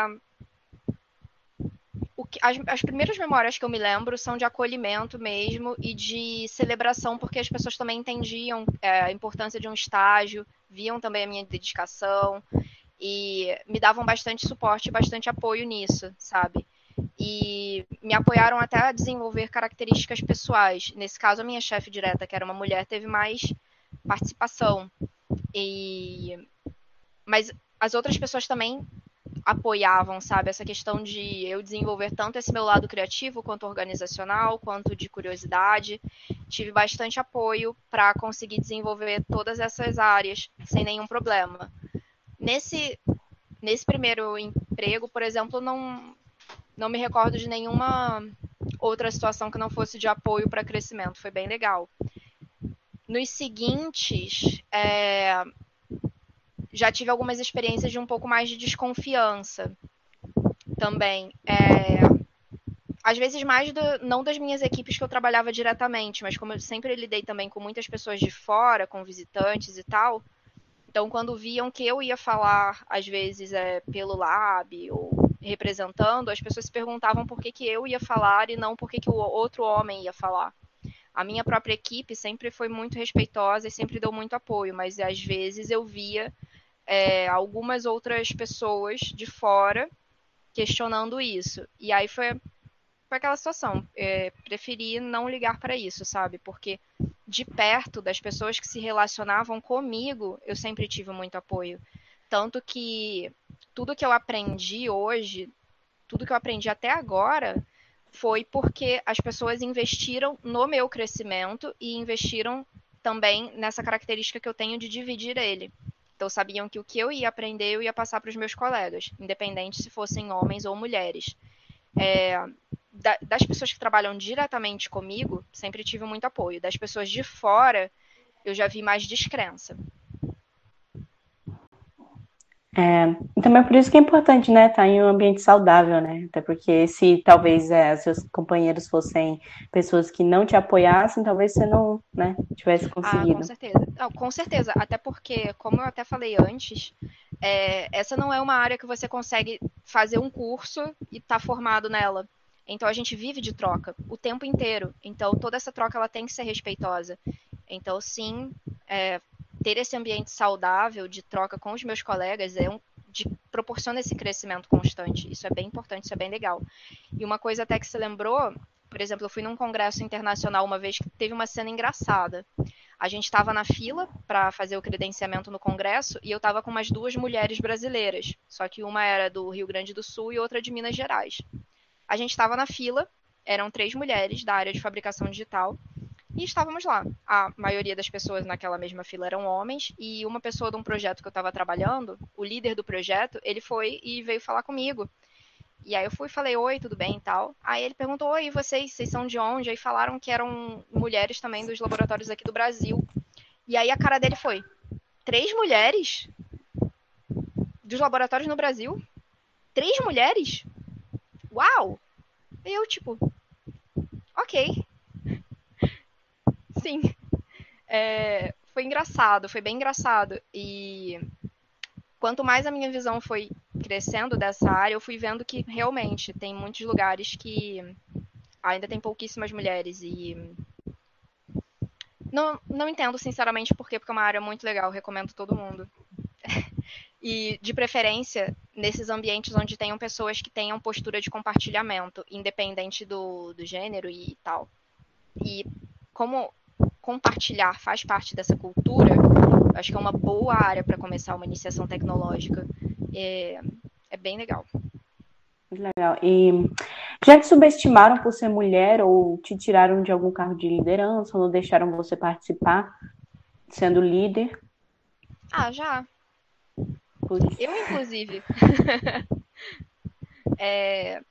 Speaker 4: Que, as, as, primeiras memórias que eu me lembro são de acolhimento mesmo e de celebração, porque as pessoas também entendiam é, a importância de um estágio, viam também a minha dedicação e me davam bastante suporte bastante apoio nisso, sabe? E me apoiaram até a desenvolver características pessoais. Nesse caso, a minha chefe direta, que era uma mulher, teve mais participação. E mas as outras pessoas também apoiavam, sabe, essa questão de eu desenvolver tanto esse meu lado criativo quanto organizacional, quanto de curiosidade. Tive bastante apoio para conseguir desenvolver todas essas áreas sem nenhum problema. Nesse nesse primeiro emprego, por exemplo, não não me recordo de nenhuma outra situação que não fosse de apoio para crescimento. Foi bem legal. Nos seguintes, é, já tive algumas experiências de um pouco mais de desconfiança também. É, às vezes mais do, não das minhas equipes que eu trabalhava diretamente, mas como eu sempre lidei também com muitas pessoas de fora, com visitantes e tal. Então, quando viam que eu ia falar, às vezes, é, pelo lab ou representando, as pessoas se perguntavam por que, que eu ia falar e não por que, que o outro homem ia falar. A minha própria equipe sempre foi muito respeitosa e sempre deu muito apoio, mas às vezes eu via é, algumas outras pessoas de fora questionando isso. E aí foi, foi aquela situação. É, preferi não ligar para isso, sabe? Porque de perto das pessoas que se relacionavam comigo, eu sempre tive muito apoio. Tanto que tudo que eu aprendi hoje, tudo que eu aprendi até agora, foi porque as pessoas investiram no meu crescimento e investiram também nessa característica que eu tenho de dividir ele. Então, sabiam que o que eu ia aprender, eu ia passar para os meus colegas, independente se fossem homens ou mulheres. É, das pessoas que trabalham diretamente comigo, sempre tive muito apoio. Das pessoas de fora, eu já vi mais descrença.
Speaker 1: É, também por isso que é importante, né, estar tá em um ambiente saudável, né, até porque se talvez é, seus companheiros fossem pessoas que não te apoiassem, talvez você não, né, tivesse conseguido.
Speaker 4: Ah, com certeza, não, com certeza, até porque, como eu até falei antes, é, essa não é uma área que você consegue fazer um curso e estar tá formado nela. Então a gente vive de troca o tempo inteiro. Então toda essa troca ela tem que ser respeitosa. Então sim, é, ter esse ambiente saudável de troca com os meus colegas é um de, proporciona esse crescimento constante. Isso é bem importante, isso é bem legal. E uma coisa até que se lembrou, por exemplo, eu fui num congresso internacional uma vez que teve uma cena engraçada. A gente estava na fila para fazer o credenciamento no congresso e eu estava com umas duas mulheres brasileiras, só que uma era do Rio Grande do Sul e outra de Minas Gerais. A gente estava na fila, eram três mulheres da área de fabricação digital e estávamos lá. A maioria das pessoas naquela mesma fila eram homens, e uma pessoa de um projeto que eu estava trabalhando, o líder do projeto, ele foi e veio falar comigo. E aí eu fui falei, oi, tudo bem e tal. Aí ele perguntou, oi, vocês, vocês são de onde? Aí falaram que eram mulheres também dos laboratórios aqui do Brasil. E aí a cara dele foi, três mulheres? Dos laboratórios no Brasil? Três mulheres? Uau! E eu, tipo, ok sim. É, foi engraçado, foi bem engraçado. E quanto mais a minha visão foi crescendo dessa área, eu fui vendo que realmente tem muitos lugares que ainda tem pouquíssimas mulheres e não, não entendo sinceramente por quê, porque é uma área muito legal, recomendo todo mundo. e de preferência nesses ambientes onde tenham pessoas que tenham postura de compartilhamento, independente do, do gênero e tal. E como compartilhar faz parte dessa cultura, acho que é uma boa área para começar uma iniciação tecnológica. É, é bem legal.
Speaker 1: Legal. E já te subestimaram por ser mulher ou te tiraram de algum cargo de liderança ou não deixaram você participar sendo líder?
Speaker 4: Ah, já. Eu, inclusive. é,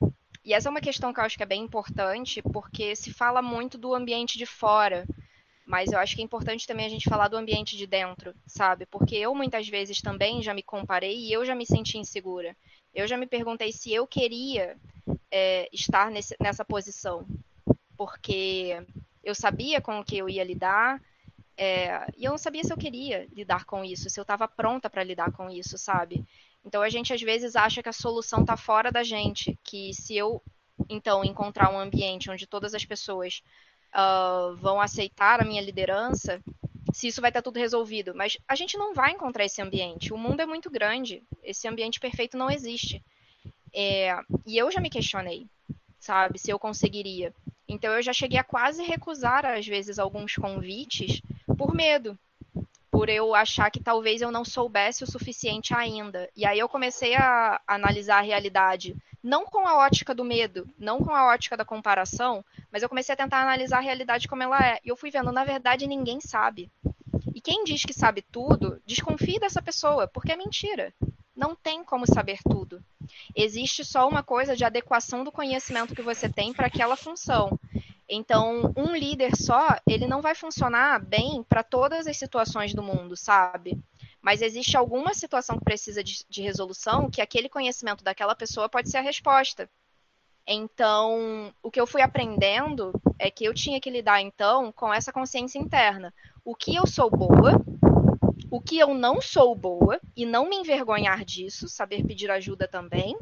Speaker 4: e essa é uma questão que eu acho que é bem importante, porque se fala muito do ambiente de fora, mas eu acho que é importante também a gente falar do ambiente de dentro, sabe? Porque eu muitas vezes também já me comparei e eu já me senti insegura. Eu já me perguntei se eu queria é, estar nesse, nessa posição, porque eu sabia com o que eu ia lidar, é, e eu não sabia se eu queria lidar com isso, se eu estava pronta para lidar com isso, sabe? Então a gente às vezes acha que a solução está fora da gente, que se eu então encontrar um ambiente onde todas as pessoas uh, vão aceitar a minha liderança, se isso vai estar tudo resolvido. Mas a gente não vai encontrar esse ambiente. O mundo é muito grande. Esse ambiente perfeito não existe. É, e eu já me questionei, sabe, se eu conseguiria. Então eu já cheguei a quase recusar, às vezes, alguns convites por medo. Por eu achar que talvez eu não soubesse o suficiente ainda. E aí eu comecei a analisar a realidade não com a ótica do medo, não com a ótica da comparação, mas eu comecei a tentar analisar a realidade como ela é. E eu fui vendo, na verdade, ninguém sabe. E quem diz que sabe tudo, desconfie dessa pessoa, porque é mentira. Não tem como saber tudo. Existe só uma coisa de adequação do conhecimento que você tem para aquela função. Então, um líder só, ele não vai funcionar bem para todas as situações do mundo, sabe? mas existe alguma situação que precisa de, de, resolução que aquele conhecimento daquela pessoa pode ser a resposta. Então, o que eu fui aprendendo é que eu tinha que lidar, então, com essa consciência interna. O que eu sou boa, o que eu não sou boa, e não me envergonhar disso, saber pedir ajuda também,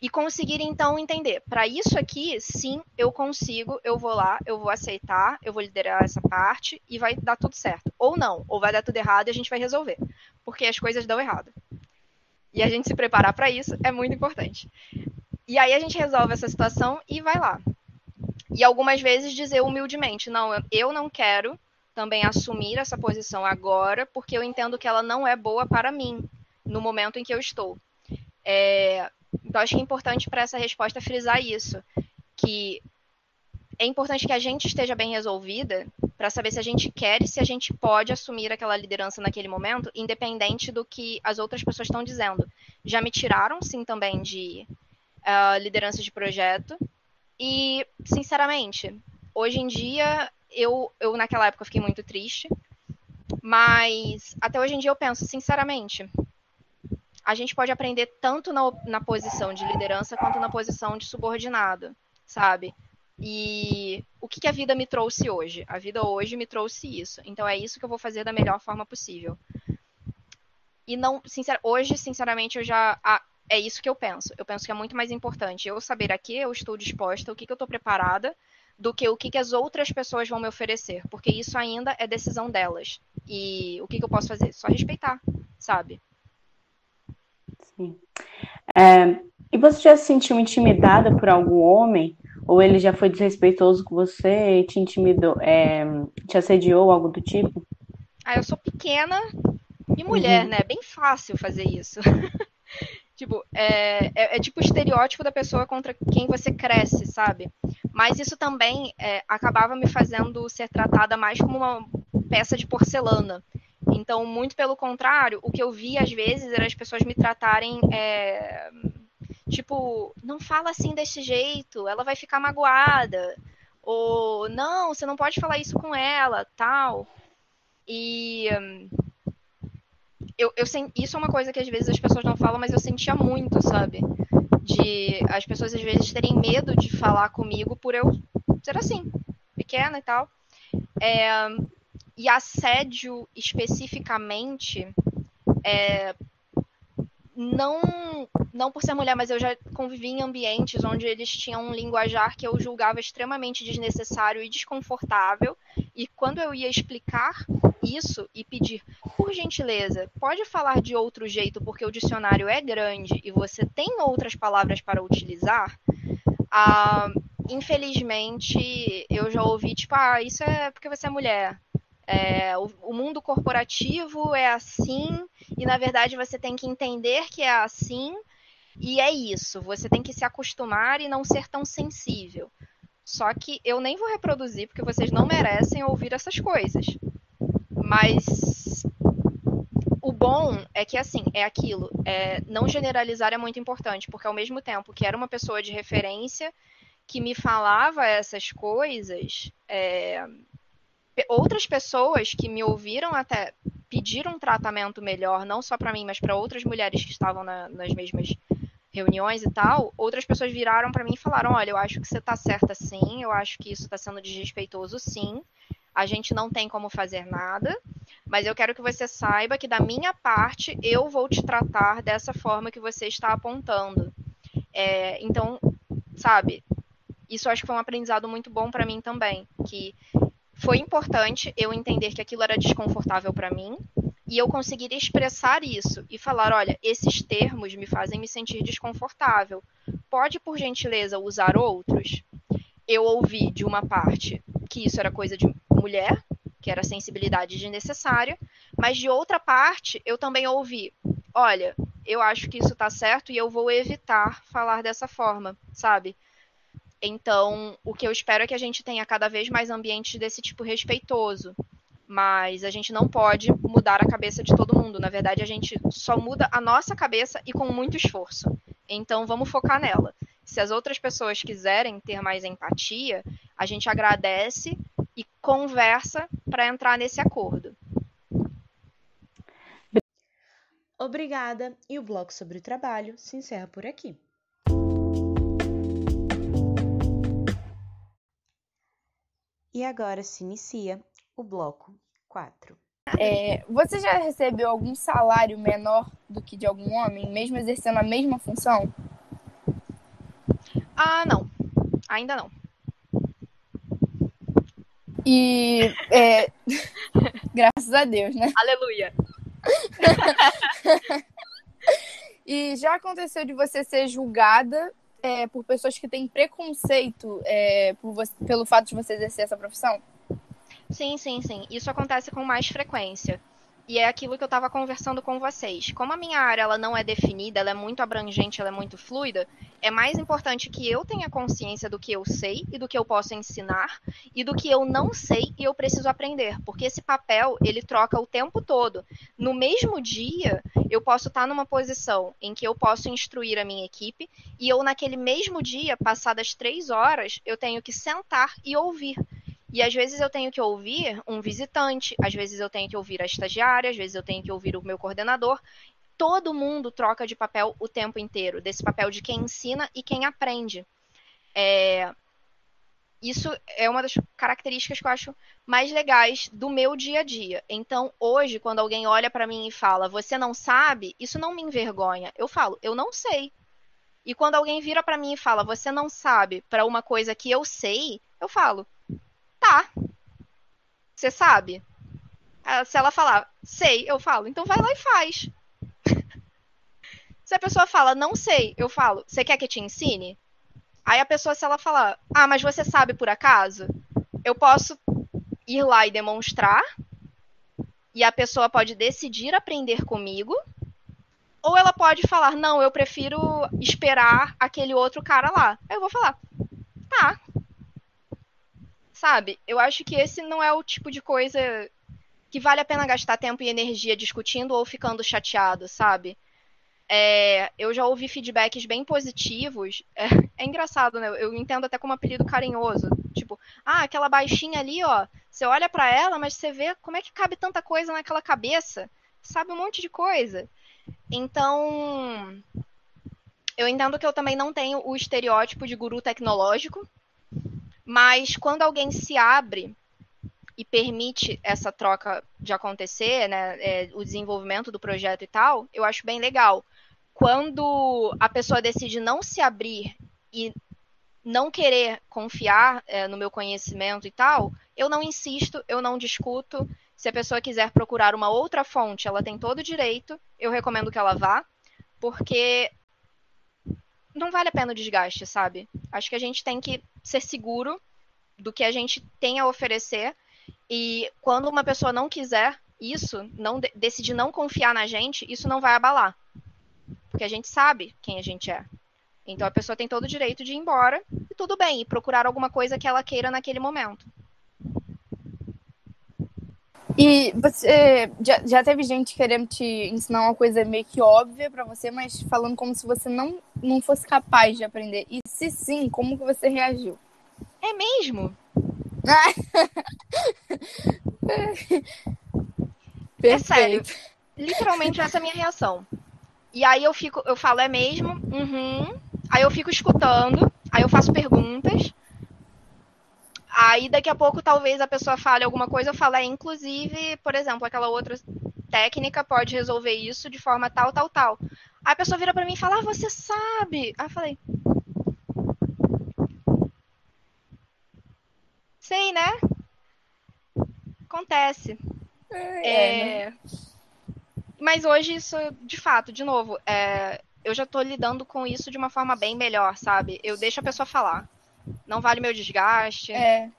Speaker 4: e conseguir então entender, para isso aqui, sim, eu consigo, eu vou lá, eu vou aceitar, eu vou liderar essa parte e vai dar tudo certo. Ou não, ou vai dar tudo errado e a gente vai resolver, porque as coisas dão errado. E a gente se preparar para isso é muito importante. E aí a gente resolve essa situação e vai lá. E algumas vezes dizer humildemente, não, eu não quero também assumir essa posição agora, porque eu entendo que ela não é boa para mim no momento em que eu estou. É, então, acho que é importante para essa resposta frisar isso, que é importante que a gente esteja bem resolvida para saber se a gente quer e se a gente pode assumir aquela liderança naquele momento, independente do que as outras pessoas estão dizendo. Já me tiraram, sim, também de uh, liderança de projeto. E, sinceramente, hoje em dia, eu, eu naquela época fiquei muito triste. Mas até hoje em dia eu penso, sinceramente, a gente pode aprender tanto na, na posição de liderança quanto na posição de subordinado, sabe? E o que, que, a vida me trouxe hoje? A vida hoje me trouxe isso. Então é isso que eu vou fazer da melhor forma possível. E não, sincer, hoje, sinceramente, eu já. É isso que eu penso. Eu penso que é muito mais importante eu saber a que eu estou disposta, o que, que eu estou preparada, do que o que, que as outras pessoas vão me oferecer. Porque isso ainda é decisão delas. E o que, que eu posso fazer? Só respeitar, sabe?
Speaker 1: Sim. É, e você já se sentiu intimidada por algum homem? Ou ele já foi desrespeitoso com você e te intimidou, é, te assediou, algo do tipo?
Speaker 4: Ah, eu sou pequena e mulher, uhum. né? É bem fácil fazer isso. tipo, é, é, é, tipo o estereótipo da pessoa contra quem você cresce, sabe? Mas isso também é, acabava me fazendo ser tratada mais como uma peça de porcelana. Então, muito pelo contrário, o que eu vi às vezes era as pessoas me tratarem é, tipo, não fala assim desse jeito, ela vai ficar magoada. Ou não, você não pode falar isso com ela, tal. E eu, eu isso é uma coisa que às vezes as pessoas não falam, mas eu sentia muito, sabe? De as pessoas às vezes terem medo de falar comigo por eu ser assim, pequena e tal. É, e assédio especificamente, é, não, não por ser mulher, mas eu já convivi em ambientes onde eles tinham um linguajar que eu julgava extremamente desnecessário e desconfortável. E quando eu ia explicar isso e pedir, por gentileza, pode falar de outro jeito porque o dicionário é grande e você tem outras palavras para utilizar, ah, infelizmente eu já ouvi tipo, ah, isso é porque você é mulher. É, o, o, mundo corporativo é assim, e na verdade você tem que entender que é assim, e é isso. Você tem que se acostumar e não ser tão sensível. Só que eu nem vou reproduzir, porque vocês não merecem ouvir essas coisas. Mas o, bom é que, assim, é aquilo. É, não generalizar é muito importante, porque ao mesmo tempo que era uma pessoa de referência que me falava essas coisas, é, outras pessoas que me ouviram até pediram um tratamento melhor, não só para mim, mas para outras mulheres que estavam na, nas mesmas reuniões e tal, outras pessoas viraram para mim e falaram: olha, eu acho que você está certa sim, eu acho que isso está sendo desrespeitoso sim, a gente não tem como fazer nada, mas eu quero que você saiba que da minha parte eu vou te tratar dessa forma que você está apontando. É, então, sabe, isso acho que foi um aprendizado muito bom para mim também, que foi importante eu entender que aquilo era desconfortável para mim e eu conseguir expressar isso e falar, olha, esses termos me fazem me sentir desconfortável. Pode, por gentileza, usar outros? Eu ouvi de uma parte que isso era coisa de mulher, que era sensibilidade desnecessária, mas de outra parte eu também ouvi, olha, eu acho que isso está certo e eu vou evitar falar dessa forma, sabe? Então, o que eu espero é que a gente tenha cada vez mais ambientes desse tipo respeitoso, mas a gente não pode mudar a cabeça de todo mundo. Na verdade, a gente só muda a nossa cabeça e com muito esforço. Então, vamos focar nela. Se as outras pessoas quiserem ter mais empatia, a gente agradece e conversa para entrar nesse acordo.
Speaker 1: Obrigada, e o bloco sobre o trabalho se encerra por aqui. E agora se inicia o bloco 4.
Speaker 3: É, você já recebeu algum salário menor do que de algum homem, mesmo exercendo a mesma função?
Speaker 4: Ah, não. Ainda não.
Speaker 3: E é, graças a Deus, né?
Speaker 4: Aleluia.
Speaker 3: e já aconteceu de você ser julgada é, por pessoas que têm preconceito é, você, pelo fato de você exercer essa profissão?
Speaker 4: Sim, sim, sim. Isso acontece com mais frequência. E é aquilo que eu estava conversando com vocês. Como a minha área ela não é definida, ela é muito abrangente, ela é muito fluida, é mais importante que eu tenha consciência do que eu sei e do que eu posso ensinar e do que eu não sei e eu preciso aprender, porque esse papel ele troca o tempo todo. No mesmo dia, eu posso estar numa posição em que eu posso instruir a minha equipe e eu naquele mesmo dia, passadas três horas, eu tenho que sentar e ouvir e às vezes eu tenho que ouvir um visitante, às vezes eu tenho que ouvir a estagiária, às vezes eu tenho que ouvir o meu coordenador. Todo mundo troca de papel o tempo inteiro, desse papel de quem ensina e quem aprende. É... Isso é uma das características que eu acho mais legais do meu dia a dia. Então, hoje, quando alguém olha para mim e fala, você não sabe, isso não me envergonha. Eu falo, eu não sei. E quando alguém vira para mim e fala, você não sabe, para uma coisa que eu sei, eu falo, Tá. Você sabe? Ah, se ela falar, sei, eu falo, então vai lá e faz. se a pessoa fala, não sei, eu falo, você quer que te ensine? Aí a pessoa, se ela falar, ah, mas você sabe por acaso? Eu posso ir lá e demonstrar, e a pessoa pode decidir aprender comigo, ou ela pode falar, não, eu prefiro esperar aquele outro cara lá. Aí eu vou falar, tá, Sabe? Eu acho que esse não é o tipo de coisa que vale a pena gastar tempo e energia discutindo ou ficando chateado, sabe? É, eu já ouvi feedbacks bem positivos. É, é, engraçado, né? Eu entendo até como apelido carinhoso. Tipo, ah, aquela baixinha ali, ó. Você olha para ela, mas você vê como é que cabe tanta coisa naquela cabeça. Sabe um monte de coisa. Então, eu entendo que eu também não tenho o estereótipo de guru tecnológico, mas quando alguém se abre e permite essa troca de acontecer, né, é, o desenvolvimento do projeto e tal, eu acho bem legal. Quando a pessoa decide não se abrir e não querer confiar é, no meu conhecimento e tal, eu não insisto, eu não discuto. Se a pessoa quiser procurar uma outra fonte, ela tem todo o direito. Eu recomendo que ela vá, porque não vale a pena o desgaste, sabe? Acho que a gente tem que ser seguro do que a gente tem a oferecer. E quando uma pessoa não quiser isso, não decidir não confiar na gente, isso não vai abalar. Porque a gente sabe quem a gente é. Então a pessoa tem todo o direito de ir embora e tudo bem, e procurar alguma coisa que ela queira naquele momento.
Speaker 3: E você já, já teve gente querendo te ensinar uma coisa meio que óbvia para você, mas falando como se você não, não fosse capaz de aprender. E se sim, como que você reagiu?
Speaker 4: É mesmo? é sério. Literalmente essa é a minha reação. E aí eu fico, eu falo, é mesmo? Uhum. Aí eu fico escutando, aí eu faço perguntas. Aí daqui a pouco talvez a pessoa fale alguma coisa, eu falo, é inclusive, por exemplo, aquela outra técnica pode resolver isso de forma tal, tal, tal. Aí a pessoa vira para mim e fala, ah, você sabe. Aí eu falei, sei, né? Acontece. É, é... Né? Mas hoje isso, de fato, de novo, é... eu já tô lidando com isso de uma forma bem melhor, sabe? Eu deixo a pessoa falar. Não vale meu desgaste.
Speaker 3: É.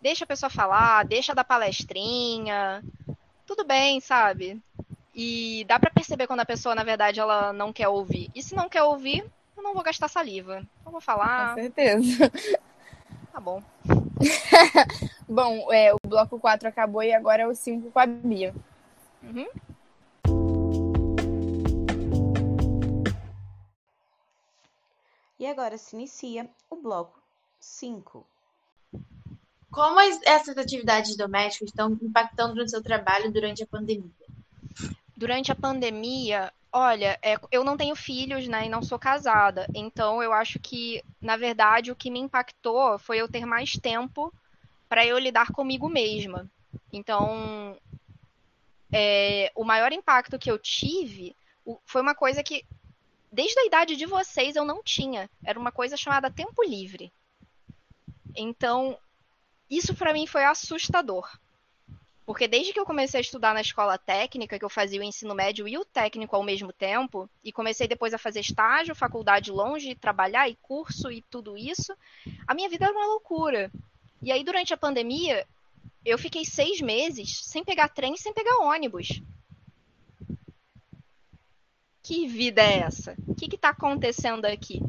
Speaker 4: Deixa a pessoa falar, deixa dar palestrinha. Tudo bem, sabe? E dá para perceber quando a pessoa, na verdade, ela não quer ouvir. E se não quer ouvir, eu não vou gastar saliva. Eu vou falar.
Speaker 3: Com certeza.
Speaker 4: Tá bom.
Speaker 3: bom, é, o bloco 4 acabou e agora é o 5 com a Bia.
Speaker 4: Uhum.
Speaker 1: E agora se inicia o bloco 5.
Speaker 5: Como essas atividades domésticas estão impactando no seu trabalho durante a pandemia?
Speaker 4: Durante a pandemia, olha, é, eu não tenho filhos, né, e não sou casada. Então, eu acho que, na verdade, o que me impactou foi eu ter mais tempo para eu lidar comigo mesma. Então, é, o maior impacto que eu tive foi uma coisa que, desde a idade de vocês, eu não tinha. Era uma coisa chamada tempo livre. Então, isso para mim foi assustador. Porque desde que eu comecei a estudar na escola técnica, que eu fazia o ensino médio e o técnico ao mesmo tempo, e comecei depois a fazer estágio, faculdade longe, trabalhar e curso e tudo isso, a minha vida era uma loucura. E aí, durante a pandemia, eu fiquei seis meses sem pegar trem, sem pegar ônibus. Que vida é essa? O que está acontecendo aqui?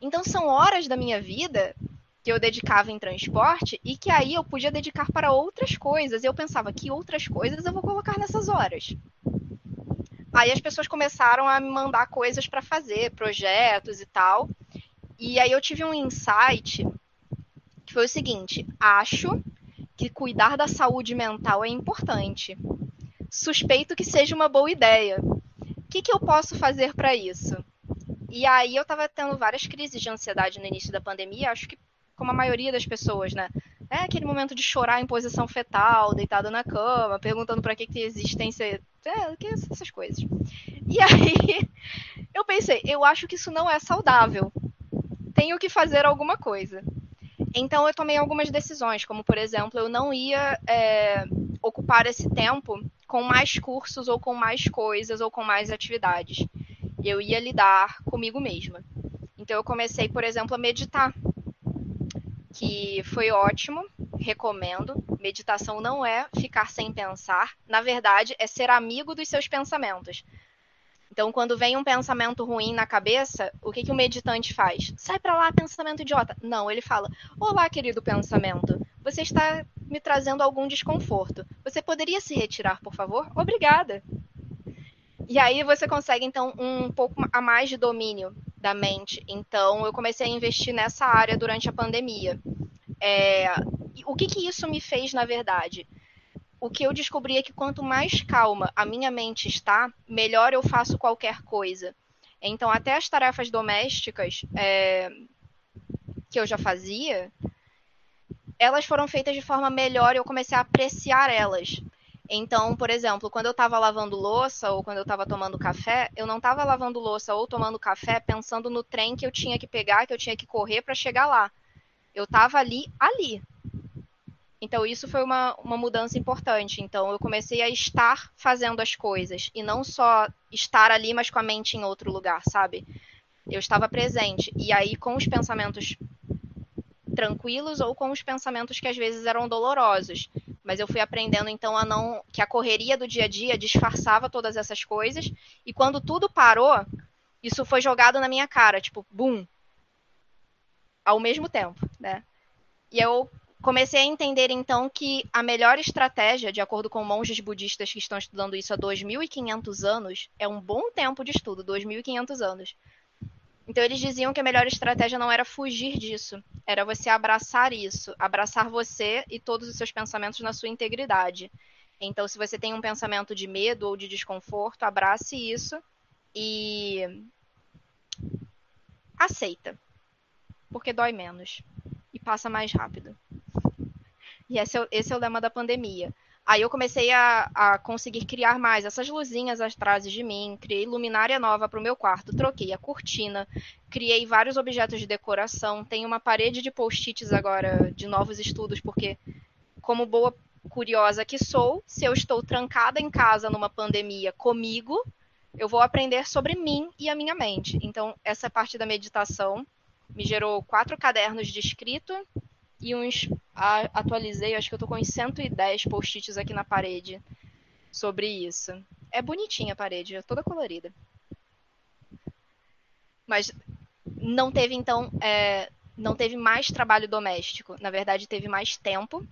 Speaker 4: Então, são horas da minha vida que eu dedicava em transporte e que aí eu podia dedicar para outras coisas. Eu pensava que outras coisas eu vou colocar nessas horas. Aí as pessoas começaram a me mandar coisas para fazer, projetos e tal. E aí eu tive um insight que foi o seguinte: acho que cuidar da saúde mental é importante. Suspeito que seja uma boa ideia. O que, que eu posso fazer para isso? E aí eu estava tendo várias crises de ansiedade no início da pandemia, acho que como a maioria das pessoas, né? É aquele momento de chorar em posição fetal, deitado na cama, perguntando para que que existência, é, que essas coisas. E aí eu pensei, eu acho que isso não é saudável. Tenho que fazer alguma coisa. Então eu tomei algumas decisões, como por exemplo, eu não ia é, ocupar esse tempo com mais cursos ou com mais coisas ou com mais atividades. Eu ia lidar comigo mesma. Então eu comecei, por exemplo, a meditar. Que foi ótimo, recomendo. Meditação não é ficar sem pensar, na verdade, é ser amigo dos seus pensamentos. Então, quando vem um pensamento ruim na cabeça, o que, que o meditante faz? Sai para lá, pensamento idiota. Não, ele fala: Olá, querido pensamento, você está me trazendo algum desconforto. Você poderia se retirar, por favor? Obrigada. E aí você consegue, então, um pouco a mais de domínio da mente. Então, eu comecei a investir nessa área durante a pandemia. É... O que, que isso me fez, na verdade? o que eu descobri é que quanto mais calma a minha mente está, melhor eu faço qualquer coisa. Então, até as tarefas domésticas é, que eu já fazia, elas foram feitas de forma melhor e eu comecei a apreciar elas. Então, por exemplo, quando eu estava lavando louça ou quando eu estava tomando café, eu não estava lavando louça ou tomando café pensando no trem que eu tinha que pegar, que eu tinha que correr para chegar lá. Eu estava ali, ali, então, isso foi uma, uma mudança importante. Então, eu comecei a estar fazendo as coisas e não só estar ali, mas com a mente em outro lugar, sabe? Eu estava presente. E aí, com os pensamentos tranquilos ou com os pensamentos que às vezes eram dolorosos. Mas eu fui aprendendo então a não que a correria do dia a dia disfarçava todas essas coisas e quando tudo parou, isso foi jogado na minha cara, tipo, bum. Ao mesmo tempo, né? E eu comecei a entender então que a melhor estratégia, de acordo com monges budistas que estão estudando isso há 2.500 anos, é um bom tempo de estudo 2.500 anos. Então eles diziam que a melhor estratégia não era fugir disso, era você abraçar isso, abraçar você e todos os seus pensamentos na sua integridade. Então, se você tem um pensamento de medo ou de desconforto, abrace isso e aceita, porque dói menos e passa mais rápido. E esse é, esse é o lema da pandemia. Aí eu comecei a, a, conseguir criar mais essas luzinhas atrás de mim, criei luminária nova para o meu quarto, troquei a cortina, criei vários objetos de decoração, tenho uma parede de post-its agora de novos estudos, porque como boa curiosa que sou, se eu estou trancada em casa numa pandemia comigo, eu vou aprender sobre mim e a minha mente. Então, essa parte da meditação me gerou quatro cadernos de escrito e uns atualizei, acho que eu tô com uns 110 post-its aqui na parede sobre isso. É bonitinha a parede, é toda colorida. Mas não teve então, é, não teve mais trabalho doméstico. Na verdade, teve mais tempo.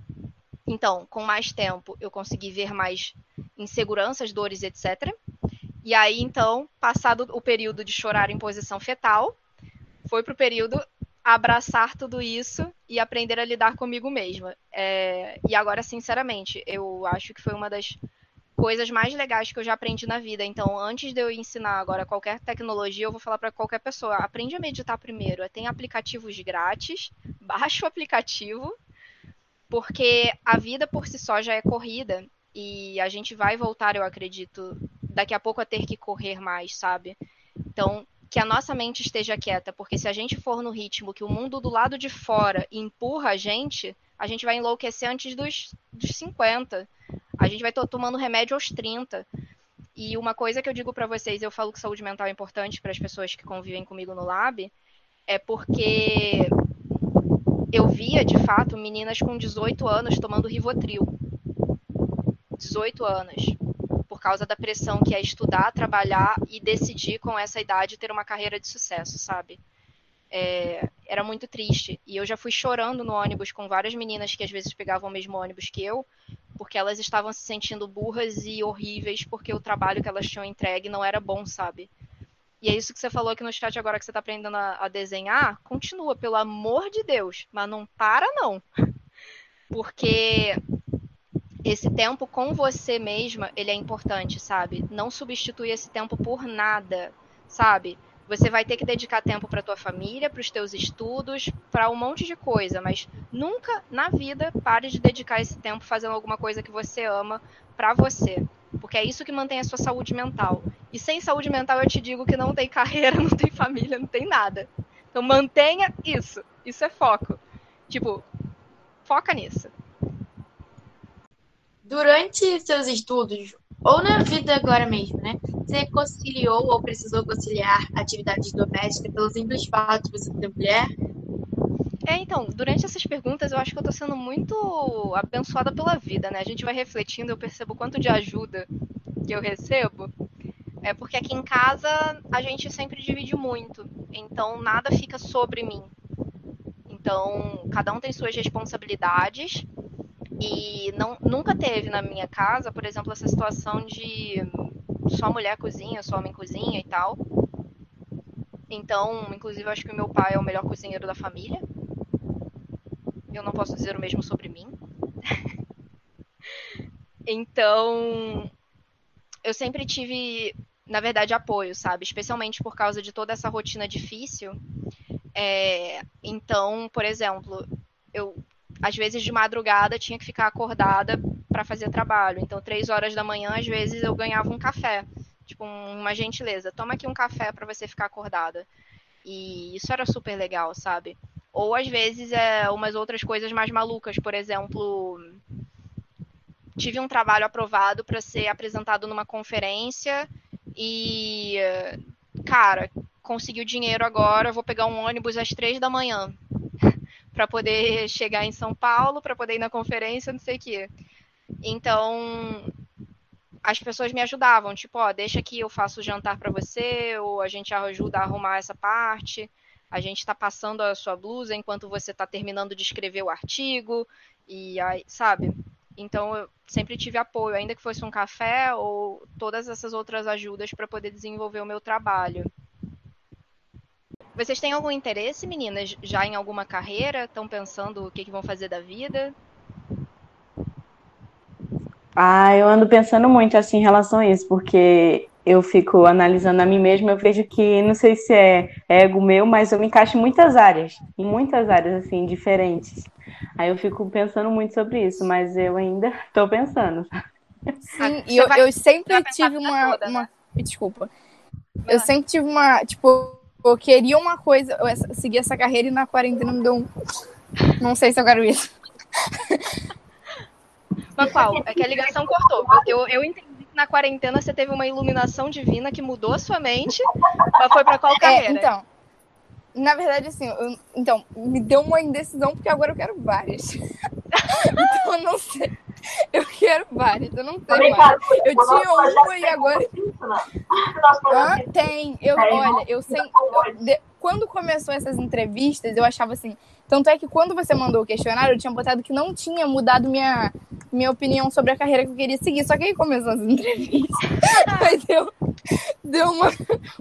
Speaker 4: Então, com mais tempo, eu consegui ver mais inseguranças, dores, etc. E aí, então, passado o período de chorar em posição fetal, foi para o período abraçar tudo isso e aprender a lidar comigo mesma. É, e agora, sinceramente, eu acho que foi uma das coisas mais legais que eu já aprendi na vida. Então, antes de eu ensinar agora qualquer tecnologia, eu vou falar para qualquer pessoa: aprende a meditar primeiro. Tem aplicativos grátis, baixa o aplicativo, porque a vida por si só já é corrida e a gente vai voltar, eu acredito, daqui a pouco a ter que correr mais, sabe? Então, que a nossa mente esteja quieta, porque se a gente for no ritmo que o mundo do lado de fora empurra a gente, a gente vai enlouquecer antes dos, dos 50. A gente vai tomando remédio aos 30. E uma coisa que eu digo para vocês, eu falo que saúde mental é importante para as pessoas que convivem comigo no lab, é porque eu via, de fato, meninas com 18 anos tomando Rivotril. 18 anos causa da pressão que é estudar, trabalhar e decidir com essa idade ter uma carreira de sucesso, sabe? É, era muito triste. E eu já fui chorando no ônibus com várias meninas que às vezes pegavam o mesmo ônibus que eu, porque elas estavam se sentindo burras e horríveis porque o trabalho que elas tinham entregue não era bom, sabe? E é isso que você falou aqui no chat agora que você está aprendendo a, a desenhar. Continua, pelo amor de Deus, mas não para não. Porque esse tempo com você mesma, ele é importante, sabe? Não substitui esse tempo por nada, sabe? Você vai ter que dedicar tempo para tua família, para os teus estudos, para um monte de coisa, mas nunca na vida pare de dedicar esse tempo fazendo alguma coisa que você ama para você, porque é isso que mantém a sua saúde mental. E sem saúde mental eu te digo que não tem carreira, não tem família, não tem nada. Então mantenha isso. Isso é foco. Tipo, foca nisso.
Speaker 5: Durante seus estudos, ou na vida agora mesmo, né? Você conciliou ou precisou conciliar atividades domésticas pelo simples fato de você ser mulher?
Speaker 4: É, então, durante essas perguntas eu acho que eu tô sendo muito abençoada pela vida, né? A gente vai refletindo, eu percebo quanto de ajuda que eu recebo. É porque aqui em casa a gente sempre divide muito, então nada fica sobre mim. Então, cada um tem suas responsabilidades e não, nunca teve na minha casa, por exemplo, essa situação de só mulher cozinha, só homem cozinha e tal. Então, inclusive, eu acho que o meu pai é o melhor cozinheiro da família. Eu não posso dizer o mesmo sobre mim. então, eu sempre tive, na verdade, apoio, sabe? Especialmente por causa de toda essa rotina difícil. É, então, por exemplo, eu às vezes de madrugada tinha que ficar acordada para fazer trabalho. Então, três horas da manhã, às vezes eu ganhava um café, tipo uma gentileza. Toma aqui um café para você ficar acordada. E isso era super legal, sabe? Ou às vezes é umas outras coisas mais malucas, por exemplo, tive um trabalho aprovado para ser apresentado numa conferência e cara, consegui o dinheiro agora, vou pegar um ônibus às três da manhã para poder chegar em São Paulo, para poder ir na conferência, não sei o quê. Então, as pessoas me ajudavam, tipo, ó, deixa aqui, eu faço o jantar para você, ou a gente ajuda a arrumar essa parte. a gente está passando a sua blusa enquanto você está terminando de escrever o artigo, e aí, sabe? Então eu sempre tive apoio, ainda que fosse um café ou todas essas outras ajudas para poder desenvolver o meu trabalho. Vocês têm algum interesse, meninas, já em alguma carreira? Estão pensando o que, que vão fazer da vida?
Speaker 6: Ah, eu ando pensando muito assim em relação a isso, porque eu fico analisando a mim mesma, eu vejo que, não sei se é ego meu, mas eu me encaixo em muitas áreas, em muitas áreas, assim, diferentes. Aí eu fico pensando muito sobre isso, mas eu ainda estou pensando.
Speaker 3: Sim, e eu, eu sempre tive uma, toda, uma... Né? Desculpa. Eu sempre tive uma, tipo, eu queria uma coisa, eu seguir essa carreira e na quarentena me deu um. Não sei se eu quero isso.
Speaker 4: Mas qual? É que a ligação cortou. Eu, eu entendi que na quarentena você teve uma iluminação divina que mudou a sua mente, mas foi para qual é, carreira?
Speaker 3: É, então, na verdade, assim, eu, então, me deu uma indecisão porque agora eu quero várias. então eu não sei. Eu quero várias, eu não tenho mais. Eu tinha uma e agora. Ah, tem. Eu, olha, eu sempre. Quando começou essas entrevistas, eu achava assim. Tanto é que quando você mandou o questionário, eu tinha botado que não tinha mudado minha, minha opinião sobre a carreira que eu queria seguir. Só que aí começou as entrevistas. aí deu, deu uma,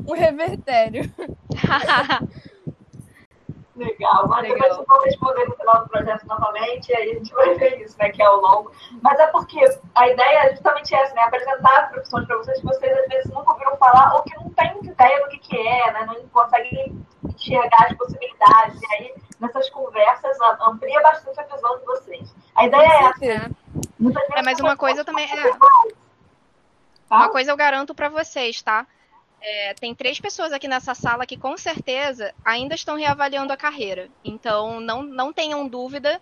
Speaker 3: um revertério.
Speaker 7: Legal, mas Legal. depois vou responder no final do projeto novamente, e aí a gente vai ver isso, né, que é ao longo. Mas é porque a ideia é justamente essa, né, apresentar profissões para vocês que vocês às vezes nunca ouviram falar ou que não têm ideia do que, que é, né, não conseguem enxergar as possibilidades. E aí, nessas conversas, amplia bastante a visão de vocês. A ideia é essa.
Speaker 4: É, é mas uma coisa também é... Tá? Uma coisa eu garanto para vocês, tá? É, tem três pessoas aqui nessa sala que com certeza ainda estão reavaliando a carreira. Então, não, não tenham dúvida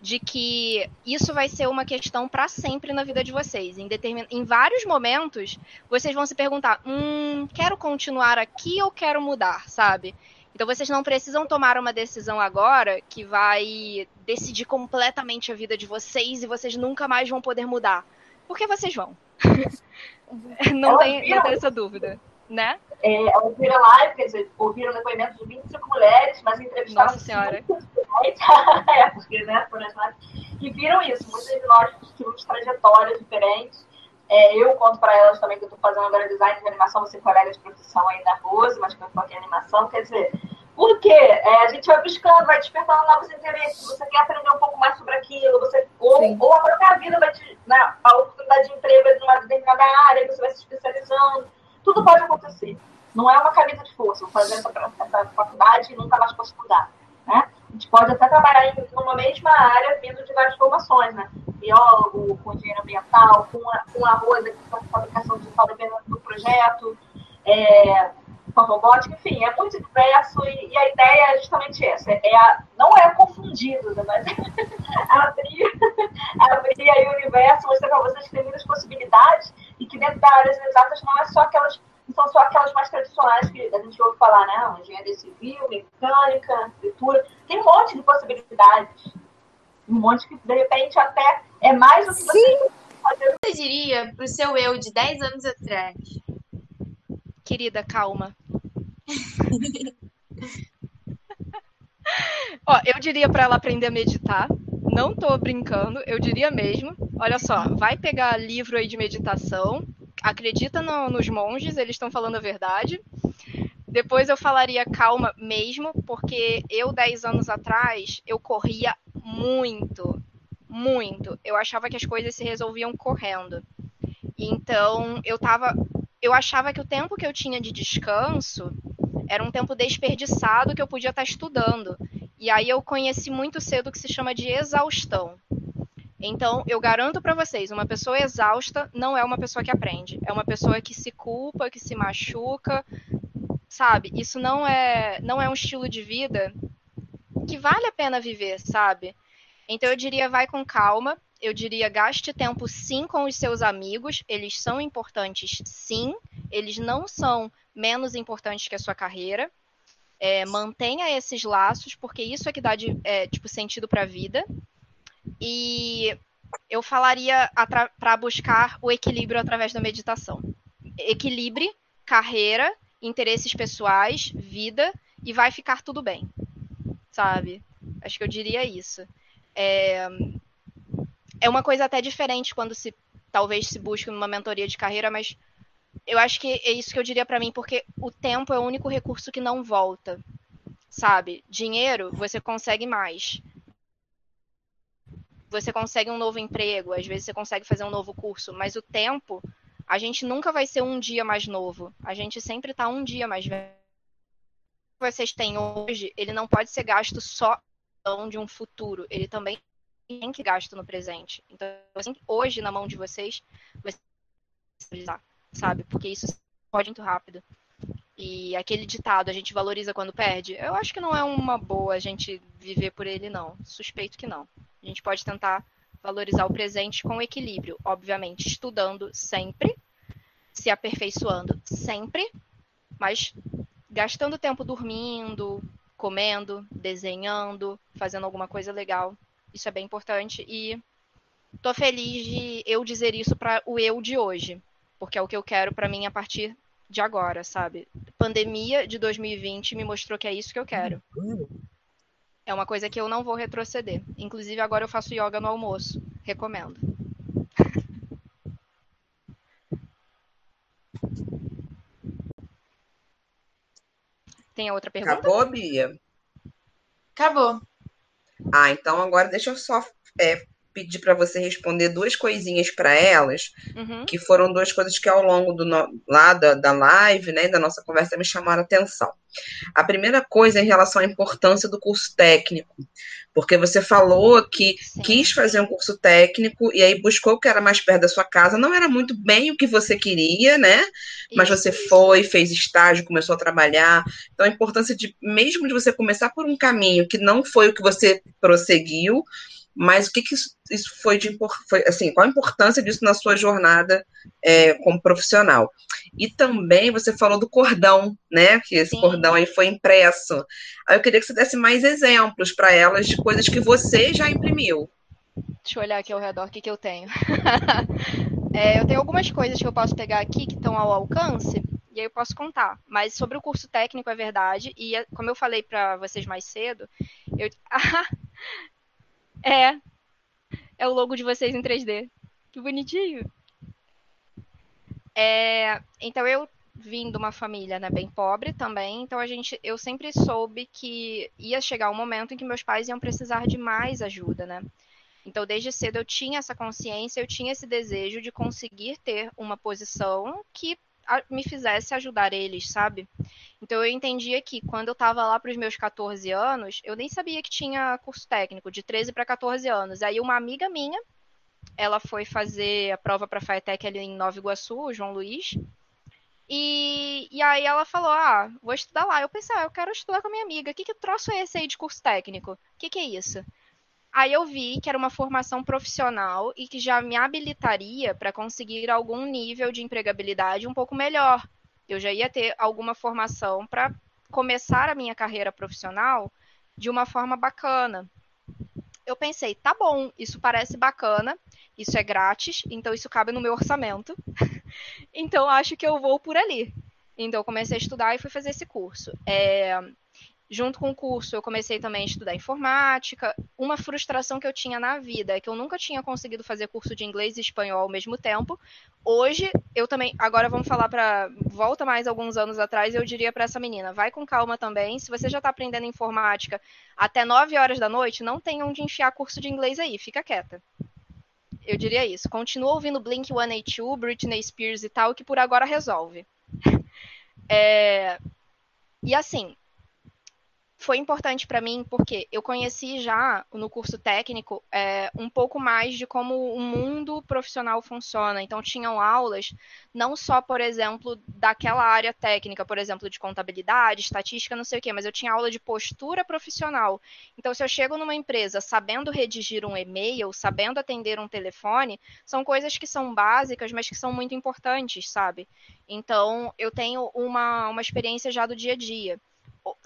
Speaker 4: de que isso vai ser uma questão para sempre na vida de vocês. Em, determin... em vários momentos, vocês vão se perguntar: hum, quero continuar aqui ou quero mudar, sabe? Então vocês não precisam tomar uma decisão agora que vai decidir completamente a vida de vocês e vocês nunca mais vão poder mudar. Porque vocês vão. não, tem, não tem essa dúvida né?
Speaker 7: É, ouviram dizer, ouviram depoimentos de 25 mulheres, mas entrevistaram
Speaker 4: Nossa Senhora.
Speaker 7: é, porque, né, por exemplo, e viram isso, muitas de nós tivemos trajetórias diferentes. É, eu conto para elas também que eu estou fazendo agora design de animação, você colega de profissão aí da Rose, mas que eu foquei em animação, quer dizer, porque é, a gente vai buscando, vai despertando novos interesses, você quer aprender um pouco mais sobre aquilo, você, ou, ou a própria vida vai te, né, a oportunidade de emprego é de uma determinada área, você vai se especializando tudo pode acontecer. Não é uma camisa de força, vou fazer essa, essa faculdade e nunca mais posso mudar. Né? A gente pode até trabalhar em uma mesma área, vindo de várias formações, né? Biólogo, com engenheiro ambiental, com, a, com arroz, com fabricação digital dependendo do projeto, é, com a robótica, enfim, é muito diverso e, e, a ideia é justamente essa, é a, não é confundido, né, mas abrir, abrir aí o universo, mostrar para vocês que tem muitas possibilidades e que dentro das áreas exatas não é só aquelas, são só aquelas mais tradicionais que a gente ouve falar, né, engenharia civil, mecânica, arquitetura, tem um monte de possibilidades, um monte que de repente até é mais do que você
Speaker 5: Sim. fazer. Você diria para o seu eu de 10 anos atrás,
Speaker 4: querida, calma. Ó, eu diria para ela aprender a meditar. Não tô brincando, eu diria mesmo. Olha só, vai pegar livro aí de meditação. Acredita no, nos monges, eles estão falando a verdade. Depois eu falaria calma mesmo, porque eu, 10 anos atrás, eu corria muito, muito. Eu achava que as coisas se resolviam correndo. Então, eu tava eu achava que o tempo que eu tinha de descanso era um tempo desperdiçado que eu podia estar estudando. E aí eu conheci muito cedo o que se chama de exaustão. Então, eu garanto para vocês, uma pessoa exausta não é uma pessoa que aprende, é uma pessoa que se culpa, que se machuca, sabe? Isso não é não é um estilo de vida que vale a pena viver, sabe? Então eu diria vai com calma, eu diria gaste tempo sim com os seus amigos, eles são importantes sim, eles não são menos importantes que a sua carreira. É, mantenha esses laços, porque isso é que dá de, é, tipo, sentido para a vida. E eu falaria para buscar o equilíbrio através da meditação. Equilibre carreira, interesses pessoais, vida e vai ficar tudo bem, sabe? Acho que eu diria isso. É, é uma coisa até diferente quando se talvez se busque uma mentoria de carreira, mas eu acho que é isso que eu diria para mim, porque o tempo é o único recurso que não volta, sabe? Dinheiro você consegue mais. Você consegue um novo emprego, às vezes você consegue fazer um novo curso, mas o tempo, a gente nunca vai ser um dia mais novo. A gente sempre tá um dia mais velho. O que vocês têm hoje, ele não pode ser gasto só de um futuro, ele também tem que gasto no presente. Então, assim, hoje na mão de vocês, vai sabe? Porque isso pode muito rápido. E aquele ditado, a gente valoriza quando perde, eu acho que não é uma boa a gente viver por ele, não. Suspeito que não. A gente pode tentar valorizar o presente com equilíbrio, obviamente, estudando sempre, se aperfeiçoando sempre, mas gastando tempo dormindo, comendo, desenhando, fazendo alguma coisa legal. Isso é bem importante e tô feliz de eu dizer isso para o eu de hoje, porque é o que eu quero para mim a partir de agora, sabe? Pandemia de 2020 me mostrou que é isso que eu quero. É uma coisa que eu não vou retroceder. Inclusive agora eu faço yoga no almoço. Recomendo. Tem outra pergunta?
Speaker 2: Acabou, Bia?
Speaker 5: Acabou.
Speaker 2: Ah, então agora deixa eu só é, pedir para você responder duas coisinhas para elas,
Speaker 4: Uhum.
Speaker 2: que foram duas coisas que ao longo do lá da, da live, né, da nossa conversa me chamaram a atenção. A primeira coisa é em relação à importância do curso técnico, porque você falou que
Speaker 4: Sim.
Speaker 2: quis fazer um curso técnico e aí buscou o que era mais perto da sua casa, não era muito bem o que você queria, né? Mas
Speaker 4: Isso.
Speaker 2: você foi, fez estágio, começou a trabalhar. Então, a importância de, mesmo de você começar por um caminho que não foi o que você prosseguiu, mas o que, que isso, isso foi de foi, assim, qual a importância disso na sua jornada é, como profissional? E também você falou do cordão, né? Que esse
Speaker 4: Sim.
Speaker 2: cordão aí foi impresso. Aí eu queria que você desse mais exemplos para elas de coisas que você já imprimiu.
Speaker 4: Deixa eu olhar aqui ao redor o que, que eu tenho. É, eu tenho algumas coisas que eu posso pegar aqui que estão ao alcance e aí eu posso contar. Mas sobre o curso técnico é verdade e como eu falei para vocês mais cedo, eu Ah, é é o logo de vocês em 3D. Que bonitinho. É, então eu vim de uma família, né, bem pobre também, então a gente eu sempre soube que ia chegar um momento em que meus pais iam precisar de mais ajuda, né? Então, desde cedo eu tinha essa consciência, eu tinha esse desejo de conseguir ter uma posição que me fizesse ajudar eles, sabe? Então, eu entendia que quando eu estava lá para os meus 14 anos, eu nem sabia que tinha curso técnico, de 13 para 14 anos. Aí, uma amiga minha, ela foi fazer a prova para a FATEC ali em Nova Iguaçu, o João Luiz. E, e aí ela falou: Ah, vou estudar lá. Eu pensei: Ah, eu quero estudar com a minha amiga. Que que troço é esse aí de curso técnico? O que que é isso? Aí eu vi que era uma formação profissional e que já me habilitaria para conseguir algum nível de empregabilidade um pouco melhor. Eu já ia ter alguma formação para começar a minha carreira profissional de uma forma bacana. Eu pensei, tá bom, isso parece bacana, isso é grátis, então isso cabe no meu orçamento. então acho que eu vou por ali. Então comecei a estudar e fui fazer esse curso. É, Junto com o curso, eu comecei também a estudar informática. Uma frustração que eu tinha na vida é que eu nunca tinha conseguido fazer curso de inglês e espanhol ao mesmo tempo. Hoje, eu também. Agora vamos falar para. Volta mais alguns anos atrás, eu diria para essa menina: vai com calma também. Se você já está aprendendo informática até 9 horas da noite, não tem onde enfiar curso de inglês aí, fica quieta. Eu diria isso. Continua ouvindo Blink 182, Britney Spears e tal, que por agora resolve. É... E assim, foi importante para mim porque eu conheci já no curso técnico é, um pouco mais de como o mundo profissional funciona. Então, tinham aulas não só, por exemplo, daquela área técnica, por exemplo, de contabilidade, estatística, não sei o quê, mas eu tinha aula de postura profissional. Então, se eu chego numa empresa sabendo redigir um e-mail, sabendo atender um telefone, são coisas que são básicas, mas que são muito importantes, sabe? Então, eu tenho uma, uma experiência já do dia a dia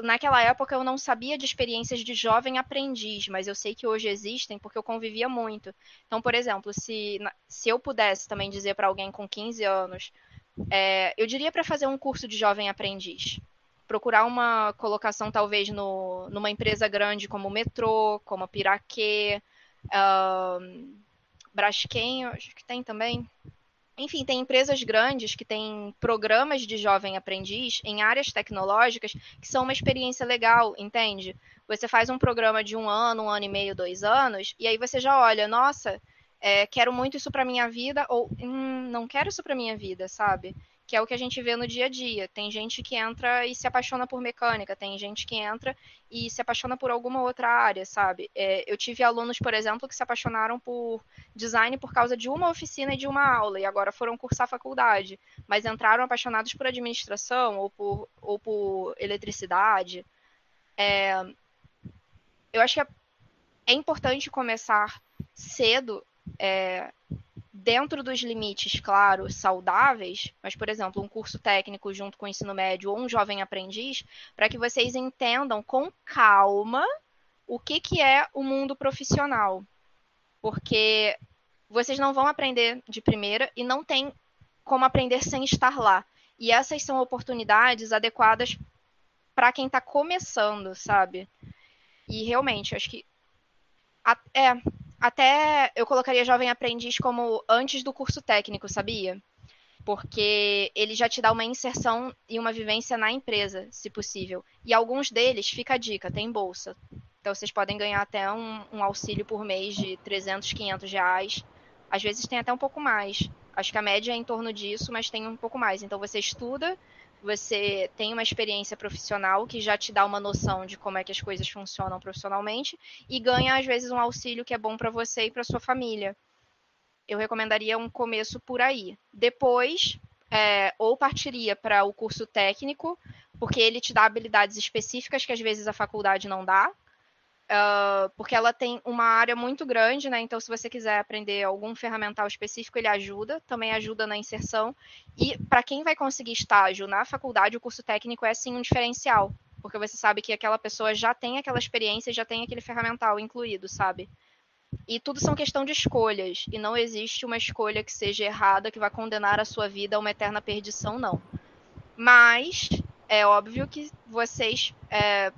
Speaker 4: naquela época eu não sabia de experiências de jovem aprendiz, mas eu sei que hoje existem porque eu convivia muito. Então, por exemplo, se, se eu pudesse também dizer para alguém com 15 anos, é, eu diria para fazer um curso de jovem aprendiz. procurar uma colocação talvez no, numa empresa grande como o Metrô, como a Piraquê, uh, Braskem, acho que tem também. Enfim, tem empresas grandes que têm programas de jovem aprendiz em áreas tecnológicas que são uma experiência legal, entende? Você faz um programa de um ano, um ano e meio, dois anos, e aí você já olha, nossa, é, quero muito isso para minha vida, ou hum, não quero isso para minha vida, sabe? Que é o que a gente vê no dia a dia. Tem gente que entra e se apaixona por mecânica, tem gente que entra e se apaixona por alguma outra área, sabe? É, eu tive alunos, por exemplo, que se apaixonaram por design por causa de uma oficina e de uma aula, e agora foram cursar faculdade, mas entraram apaixonados por administração ou por, ou por eletricidade. É, eu acho que é, é importante começar cedo é, dentro dos limites, claro, saudáveis, mas, por exemplo, um curso técnico junto com o ensino médio ou um jovem aprendiz, para que vocês entendam com calma o que, que é o mundo profissional. Porque vocês não vão aprender de primeira e não tem como aprender sem estar lá. E essas são oportunidades adequadas para quem está começando, sabe? E realmente, acho que. É, até eu colocaria jovem aprendiz como antes do curso técnico, sabia? Porque ele já te dá uma inserção e uma vivência na empresa, se possível. E alguns deles, fica a dica, tem bolsa. Então vocês podem ganhar até um, um auxílio por mês de 300, 500 reais. Às vezes tem até um pouco mais. Acho que a média é em torno disso, mas tem um pouco mais. Então você estuda, você tem uma experiência profissional que já te dá uma noção de como é que as coisas funcionam profissionalmente e ganha às vezes um auxílio que é bom para você e para sua família. Eu recomendaria um começo por aí. Depois, é, ou partiria para o curso técnico, porque ele te dá habilidades específicas que às vezes a faculdade não dá. Uh, porque ela tem uma área muito grande, né? Então, se você quiser aprender algum ferramental específico, ele ajuda, também ajuda na inserção. E para quem vai conseguir estágio na faculdade, o curso técnico é sim um diferencial, porque você sabe que aquela pessoa já tem aquela experiência, já tem aquele ferramental incluído, sabe? E tudo são questão de escolhas, e não existe uma escolha que seja errada, que vai condenar a sua vida a uma eterna perdição, não. Mas é óbvio que vocês é,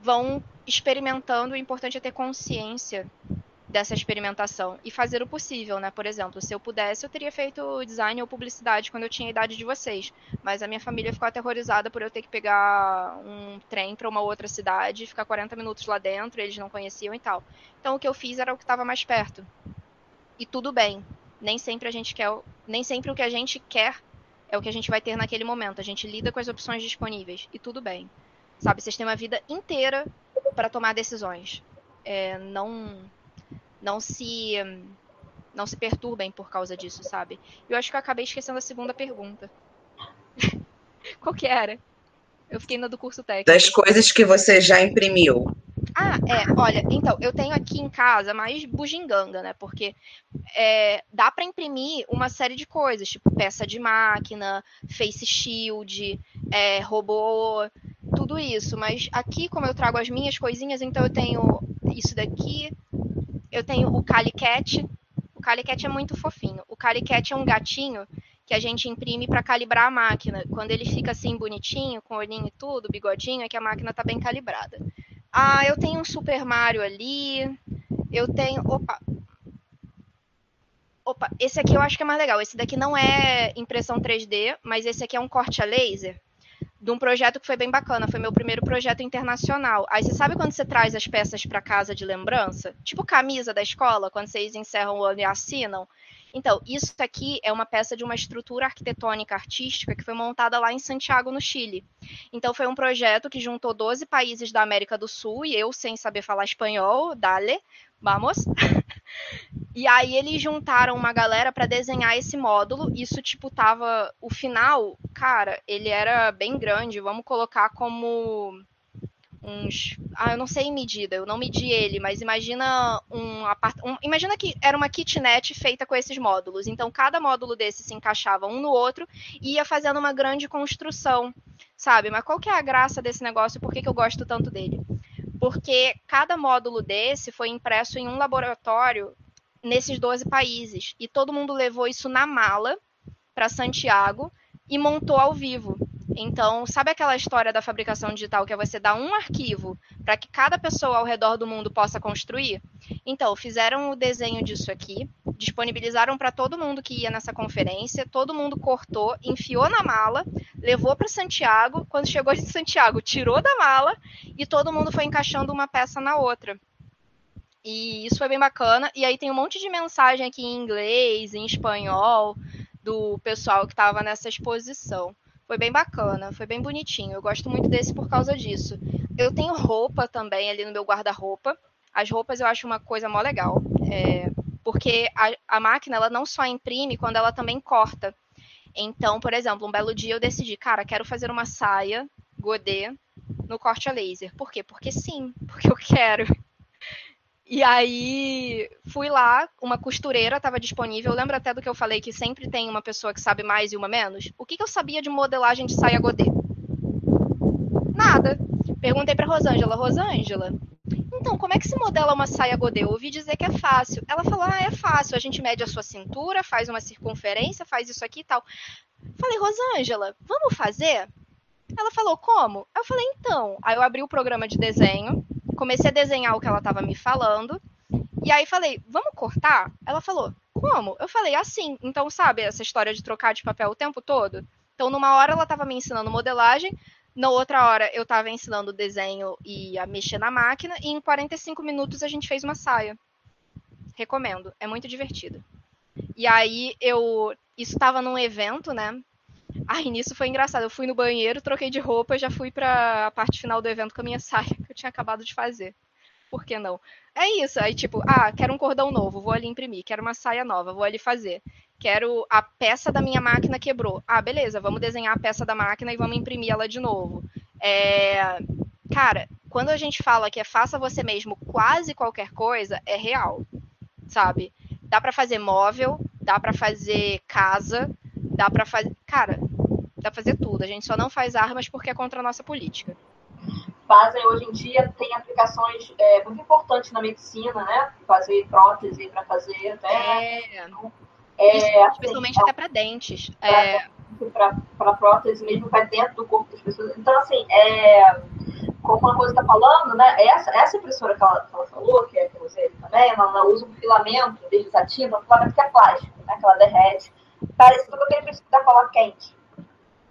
Speaker 4: vão experimentando, o importante é ter consciência dessa experimentação e fazer o possível, né? Por exemplo, se eu pudesse, eu teria feito design ou publicidade quando eu tinha a idade de vocês, mas a minha família ficou aterrorizada por eu ter que pegar um trem para uma outra cidade, ficar 40 minutos lá dentro, eles não conheciam e tal. Então o que eu fiz era o que estava mais perto. E tudo bem. Nem sempre a gente quer, nem sempre o que a gente quer é o que a gente vai ter naquele momento. A gente lida com as opções disponíveis e tudo bem. Sabe, vocês têm uma vida inteira para tomar decisões. É, não, não se não se perturbem por causa disso, sabe? Eu acho que eu acabei esquecendo a segunda pergunta. Qual que era? Eu fiquei na do curso técnico.
Speaker 2: Das coisas que você já imprimiu.
Speaker 4: Ah, é, olha, então, eu tenho aqui em casa mais bugiganga, né? Porque é, dá para imprimir uma série de coisas, tipo peça de máquina, face shield, é, robô, tudo isso. Mas aqui, como eu trago as minhas coisinhas, então eu tenho isso daqui, eu tenho o Calicat. O Calicat é muito fofinho. O Calicat é um gatinho que a gente imprime para calibrar a máquina. Quando ele fica assim bonitinho, com olhinho e tudo, bigodinho, é que a máquina está bem calibrada. Ah, eu tenho um Super Mario ali. Eu tenho. Opa! Opa, esse aqui eu acho que é mais legal. Esse daqui não é impressão 3D, mas esse aqui é um corte a laser de um projeto que foi bem bacana. Foi meu primeiro projeto internacional. Aí você sabe quando você traz as peças para casa de lembrança? Tipo camisa da escola, quando vocês encerram o ano e assinam. Então, isso aqui é uma peça de uma estrutura arquitetônica artística que foi montada lá em Santiago, no Chile. Então, foi um projeto que juntou 12 países da América do Sul e eu, sem saber falar espanhol, dale, vamos. E aí eles juntaram uma galera para desenhar esse módulo. Isso tipo tava o final, cara, ele era bem grande. Vamos colocar como uns, ah, eu não sei em medida, eu não medi ele, mas imagina um, um imagina que era uma kitnet feita com esses módulos. Então cada módulo desse se encaixava um no outro e ia fazendo uma grande construção, sabe? Mas qual que é a graça desse negócio? Por que, que eu gosto tanto dele? Porque cada módulo desse foi impresso em um laboratório nesses 12 países. E todo mundo levou isso na mala para Santiago e montou ao vivo. Então, sabe aquela história da fabricação digital que é você dar um arquivo para que cada pessoa ao redor do mundo possa construir? Então, fizeram o desenho disso aqui, disponibilizaram para todo mundo que ia nessa conferência, todo mundo cortou, enfiou na mala, levou para Santiago. Quando chegou em Santiago, tirou da mala e todo mundo foi encaixando uma peça na outra. E isso foi bem bacana. E aí tem um monte de mensagem aqui em inglês, em espanhol, do pessoal que estava nessa exposição. Foi bem bacana, foi bem bonitinho. Eu gosto muito desse por causa disso. Eu tenho roupa também ali no meu guarda-roupa. As roupas eu acho uma coisa mó legal. É, porque a, a máquina ela não só imprime, quando ela também corta. Então, por exemplo, um belo dia eu decidi, cara, quero fazer uma saia godê no corte a laser. Por quê? Porque sim, porque eu quero. E aí fui lá, uma costureira estava disponível. Eu lembro até do que eu falei que sempre tem uma pessoa que sabe mais e uma menos. O que, que eu sabia de modelagem de saia godê? Nada. Perguntei para Rosângela, Rosângela, então como é que se modela uma saia godê? Eu ouvi dizer que é fácil. Ela falou, ah, é fácil. A gente mede a sua cintura, faz uma circunferência, faz isso aqui e tal. Falei, Rosângela, vamos fazer? Ela falou, como? Eu falei, então. Aí eu abri o programa de desenho comecei a desenhar o que ela estava me falando. E aí falei, vamos cortar? Ela falou, como? Eu falei, assim. Então, sabe essa história de trocar de papel o tempo todo? Então, numa hora ela estava me ensinando modelagem, na outra hora eu estava ensinando desenho e a mexer na máquina, e em 45 minutos a gente fez uma saia. Recomendo, é muito divertido. E aí eu. Isso estava num evento, né? Aí nisso foi engraçado. Eu fui no banheiro, troquei de roupa, já fui para a parte final do evento com a minha saia que eu tinha acabado de fazer. Por que não? É isso. Aí tipo, ah, quero um cordão novo, vou ali imprimir. Quero uma saia nova, vou ali fazer. Quero a peça da minha máquina quebrou. Ah, beleza, vamos desenhar a peça da máquina e vamos imprimir ela de novo. É... Cara, quando a gente fala que é faça você mesmo quase qualquer coisa, é real, sabe? Dá para fazer móvel, dá para fazer casa, Dá para fazer. Cara, dá pra fazer tudo. A gente só não faz armas porque é contra a nossa política.
Speaker 7: Fazem hoje em dia, tem aplicações é, muito importantes na medicina, né? Fazer prótese para fazer até.
Speaker 4: É. é especialmente assim, até para dentes. É.
Speaker 7: Para prótese mesmo, vai dentro do corpo das pessoas. Então, assim, é, como a coisa está falando, né? Essa, essa impressora que ela, que ela falou, que é que usei também, ela, ela usa um filamento desativo, um filamento que é plástico, né? Que ela derrete parecido com aquele princípio da cola quente.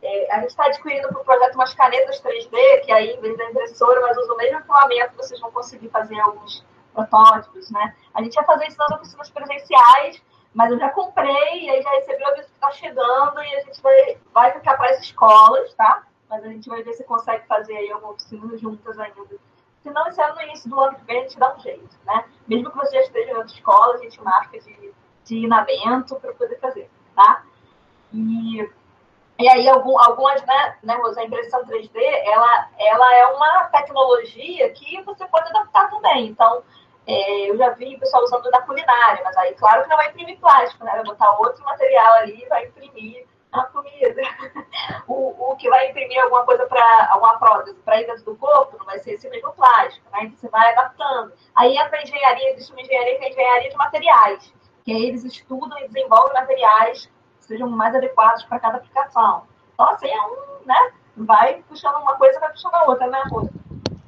Speaker 7: É, a gente está adquirindo para o projeto umas canetas 3D, que aí, em vez da impressora, mas usa o mesmo filamento, vocês vão conseguir fazer alguns protótipos, né? A gente ia fazer isso nas oficinas presenciais, mas eu já comprei, e aí já recebi o aviso que está chegando, e a gente vai, vai ficar para as escolas, tá? Mas a gente vai ver se consegue fazer aí alguma oficina juntas ainda. Se não, esse ano, no início do ano que vem, a gente dá um jeito, né? Mesmo que você já esteja em outra escola, a gente marca de, de ir para poder? E, e aí, algum, algumas, né, né, a impressão 3D, ela, ela é uma tecnologia que você pode adaptar também. Então, é, eu já vi o pessoal usando na culinária, mas aí, claro que não vai imprimir plástico, né? Vai botar outro material ali e vai imprimir a comida. o, o que vai imprimir alguma coisa para alguma prótese para ir dentro do corpo não vai ser esse mesmo plástico, né? Então, você vai adaptando. Aí entra a engenharia, existe uma engenharia que é a engenharia de materiais que aí eles estudam e desenvolvem materiais sejam mais adequados para cada aplicação. Então, assim, é um, né? Vai puxando uma coisa, vai puxando a outra, né, Rô?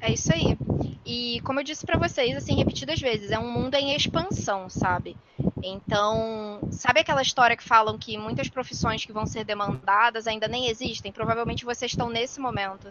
Speaker 4: É isso aí. E como eu disse para vocês, assim, repetidas vezes, é um mundo em expansão, sabe? Então, sabe aquela história que falam que muitas profissões que vão ser demandadas ainda nem existem? Provavelmente vocês estão nesse momento.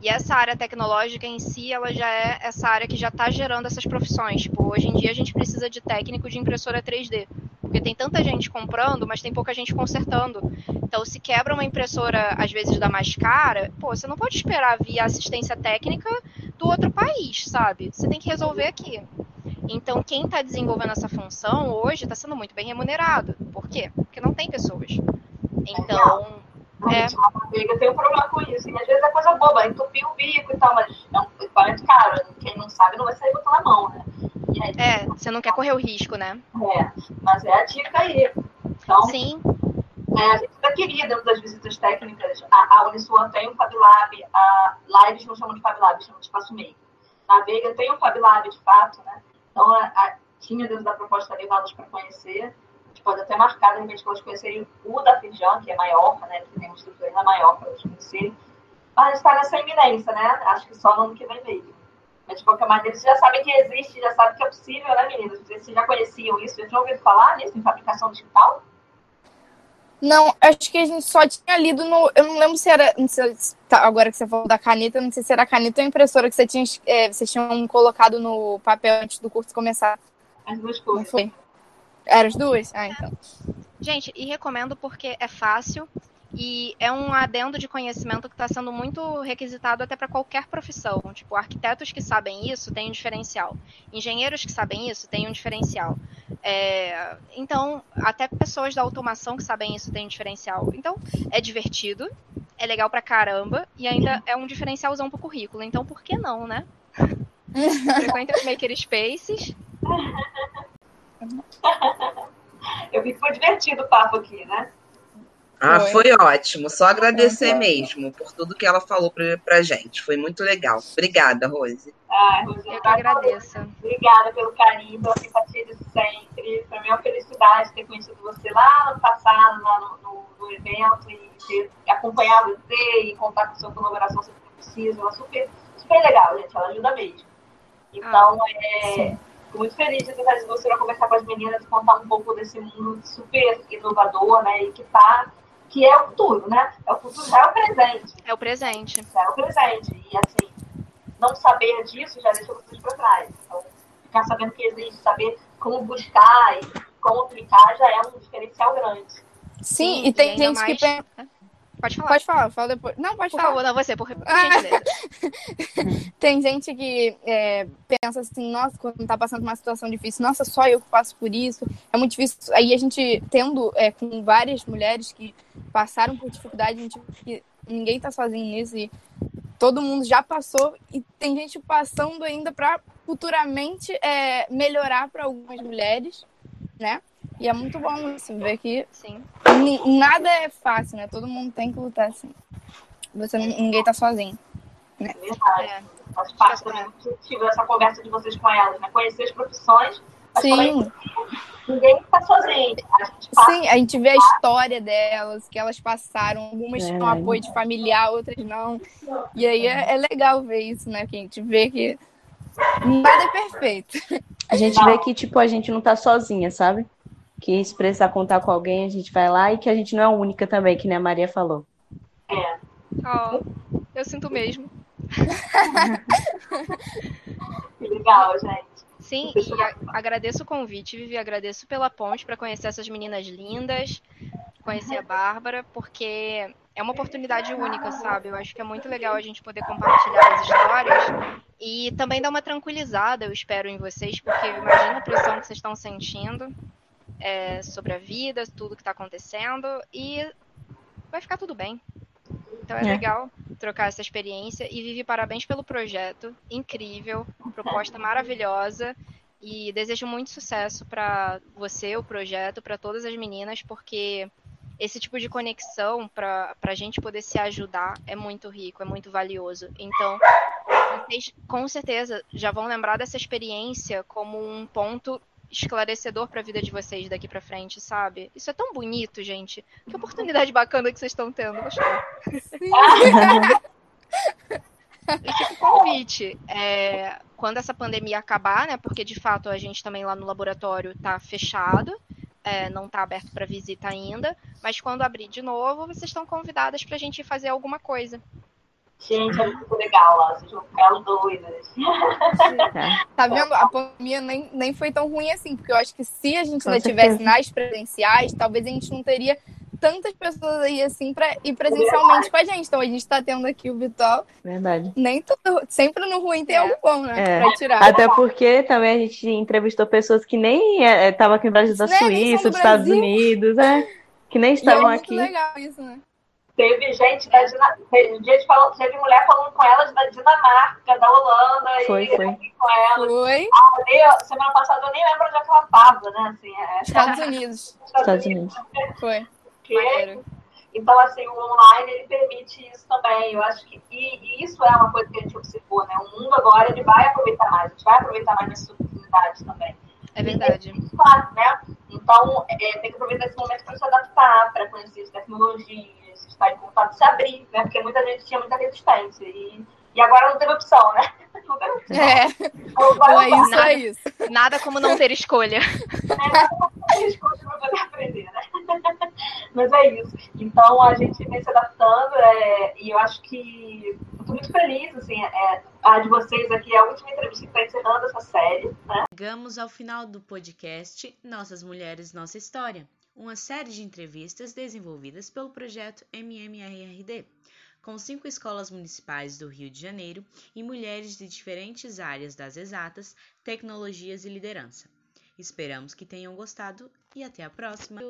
Speaker 4: E essa área tecnológica em si, ela já é essa área que já está gerando essas profissões. Tipo, hoje em dia a gente precisa de técnico de impressora 3D. Porque tem tanta gente comprando, mas tem pouca gente consertando. Então, se quebra uma impressora, às vezes, da mais cara, pô, você não pode esperar via assistência técnica do outro país, sabe? Você tem que resolver aqui. Então, quem está desenvolvendo essa função hoje está sendo muito bem remunerado. Por quê? Porque não tem pessoas. Então,
Speaker 7: é. Manteiga tem um problema com isso. E às vezes é coisa boba, entupir o bico e tal, mas é um equipamento caro. Quem não sabe não vai sair botando a mão, né?
Speaker 4: É, você não quer correr o risco, né?
Speaker 7: É, mas é a dica aí. Então,
Speaker 4: Sim.
Speaker 7: É, a gente ainda queria, dentro das visitas técnicas, a, a Uniswan tem um Fab Lab, a, lá eles não chamam de Fab Lab, chamam de Espaço Meio. Na Veiga tem um Fab Lab, de fato, né? Então, a, a, tinha dentro da proposta levá-los para conhecer pode até marcar, de repente, para elas conhecerem o da Firjan, que é maior, né, que tem uma estrutura ainda maior para elas conhecerem. Mas a gente está nessa iminência, né? Acho que só no ano que vem mesmo. Mas, de qualquer maneira, vocês já sabem que existe, já sabem que é possível, né, meninas? Vocês já conheciam isso? Já tinham ouvido falar nisso, em fabricação digital?
Speaker 3: Não, acho que a gente só tinha lido no. Eu não lembro se era. Se, tá, agora que você falou da caneta, não sei se era a caneta ou a impressora que você tinha, é, vocês tinham colocado no papel antes do curso começar.
Speaker 7: As duas coisas.
Speaker 3: Não foi? Eram as duas? Ah, então.
Speaker 4: Gente, e recomendo porque é fácil e é um adendo de conhecimento que está sendo muito requisitado até para qualquer profissão. Tipo, arquitetos que sabem isso têm um diferencial. Engenheiros que sabem isso têm um diferencial. É, então, até pessoas da automação que sabem isso têm um diferencial. Então, é divertido, é legal pra caramba e ainda é um diferencialzão pro currículo. Então, por que não, né? Frequenta os Maker Spaces.
Speaker 7: Eu vi que foi divertido o papo aqui, né?
Speaker 2: Ah, foi, foi ótimo. Só agradecer mesmo por tudo que ela falou pra, pra gente. Foi muito legal. Obrigada, Rose.
Speaker 7: Ah, Rose,
Speaker 4: eu que agradeço.
Speaker 7: Obrigada pelo carinho, pela simpatia de sempre. Foi uma felicidade ter conhecido você lá no passado, lá no, no, no evento, e ter acompanhado você e contar com sua colaboração sempre que precisa. Ela é super, super legal, gente. Ela ajuda mesmo. Então, ah, é, fico muito feliz de ter trazido você para conversar com as meninas e contar um pouco desse mundo super inovador, né? E que está que é o futuro, né? É o futuro, é o presente.
Speaker 4: É o presente.
Speaker 7: É o presente. E assim, não saber disso já deixa vocês para trás. Então, ficar sabendo que existe, saber como buscar e como aplicar já é um diferencial grande.
Speaker 3: Sim, Sim e tem gente mais... que pensa.
Speaker 4: Pode falar.
Speaker 3: Pode falar, fala depois. Não, pode
Speaker 4: por
Speaker 3: falar.
Speaker 4: Por favor, não, você, por, por
Speaker 3: Tem gente que é, pensa assim, nossa, quando tá passando uma situação difícil, nossa, só eu que passo por isso. É muito difícil. Aí a gente, tendo é, com várias mulheres que passaram por dificuldade, a gente que ninguém tá sozinho nisso e todo mundo já passou e tem gente passando ainda para futuramente é, melhorar para algumas mulheres, né? E é muito bom isso, ver que
Speaker 4: Sim.
Speaker 3: nada é fácil, né? Todo mundo tem que lutar assim. Você, ninguém tá sozinho.
Speaker 7: Né? É verdade. É. Faz parte também do essa conversa de vocês com elas, né? Conhecer as profissões.
Speaker 3: Sim.
Speaker 7: Ninguém está sozinho.
Speaker 3: A Sim, a gente vê a história delas, que elas passaram. Algumas é. tinham apoio de familiar, outras não. E aí é, é legal ver isso, né? Que a gente vê que nada é perfeito.
Speaker 6: A gente vê que, tipo, a gente não tá sozinha, sabe? Que se precisar contar com alguém, a gente vai lá e que a gente não é a única também, que nem a Maria falou.
Speaker 7: É.
Speaker 4: Oh, eu sinto mesmo.
Speaker 7: que legal, gente.
Speaker 4: Sim, e a, agradeço o convite, Vivi, agradeço pela ponte para conhecer essas meninas lindas, conhecer a Bárbara, porque é uma oportunidade única, sabe? Eu acho que é muito legal a gente poder compartilhar as histórias e também dar uma tranquilizada, eu espero, em vocês, porque imagina a pressão que vocês estão sentindo é, sobre a vida, tudo que está acontecendo e vai ficar tudo bem. Então é, é, legal trocar essa experiência e Vivi, parabéns pelo projeto, incrível, proposta maravilhosa e desejo muito sucesso para você, o projeto, para todas as meninas, porque esse tipo de conexão para a gente poder se ajudar é muito rico, é muito valioso. Então, vocês com certeza já vão lembrar dessa experiência como um ponto esclarecedor para a vida de vocês daqui para frente, sabe? Isso é tão bonito, gente. Que oportunidade bacana que vocês estão tendo. Gostou? e fica convite. É, quando essa pandemia acabar, né? Porque de fato a gente também lá no laboratório está fechado. É, não está aberto para visita ainda, mas quando abrir de novo, vocês estão convidadas para a gente fazer alguma coisa.
Speaker 7: Gente, é muito legal lá, vocês vão ficar doidas.
Speaker 3: Tá vendo? A pandemia nem, nem foi tão ruim assim, porque eu acho que se a gente ainda tivesse nas presenciais, talvez a gente não teria tantas pessoas aí assim para ir presencialmente com a gente. Então a gente está tendo aqui o Vital.
Speaker 6: Verdade.
Speaker 3: Nem tudo, sempre no ruim tem é. algo bom, né?
Speaker 6: É. Pra tirar. Até porque também a gente entrevistou pessoas que nem estavam é, aqui no Brasil da né? Suíça, dos Estados Unidos, é, que nem estavam
Speaker 3: e é
Speaker 6: aqui.
Speaker 3: Muito legal isso, né?
Speaker 7: Teve gente da Dinamarca, teve, falando, teve mulher falando com elas da Dinamarca, da Holanda,
Speaker 6: foi,
Speaker 7: e
Speaker 6: foi.
Speaker 7: com elas.
Speaker 3: Foi.
Speaker 7: Ah, eu, semana passada eu nem lembro onde é que ela estava, né? Assim,
Speaker 3: é, Estados Unidos.
Speaker 6: Estados Unidos.
Speaker 3: Foi.
Speaker 7: Que, então, assim, o online ele permite isso também. Eu acho que e, e, isso é uma coisa que a gente observou, né? O mundo agora ele vai aproveitar mais, a gente vai aproveitar mais essas oportunidades também.
Speaker 4: É verdade.
Speaker 7: Claro, né? Então, é, tem que aproveitar esse momento para se adaptar, para conhecer as tecnologias se estar em contato, se abrir, né? Porque muita gente tinha muita resistência. E, e agora não teve opção, né? Não teve opção.
Speaker 3: É, ou é isso, é isso.
Speaker 4: Nada como não ter escolha.
Speaker 7: É, nada como não ter escolha para poder aprender, né? Mas é isso. Então a gente vem se adaptando é, e eu acho que estou muito feliz, assim, é, a de vocês aqui é a última entrevista que está encerrando essa série, né?
Speaker 1: Chegamos ao final do podcast Nossas Mulheres, Nossa História, uma série de entrevistas desenvolvidas pelo projeto MMRRD, com cinco escolas municipais do Rio de Janeiro e mulheres de diferentes áreas das exatas, tecnologias e liderança. Esperamos que tenham gostado e até a próxima!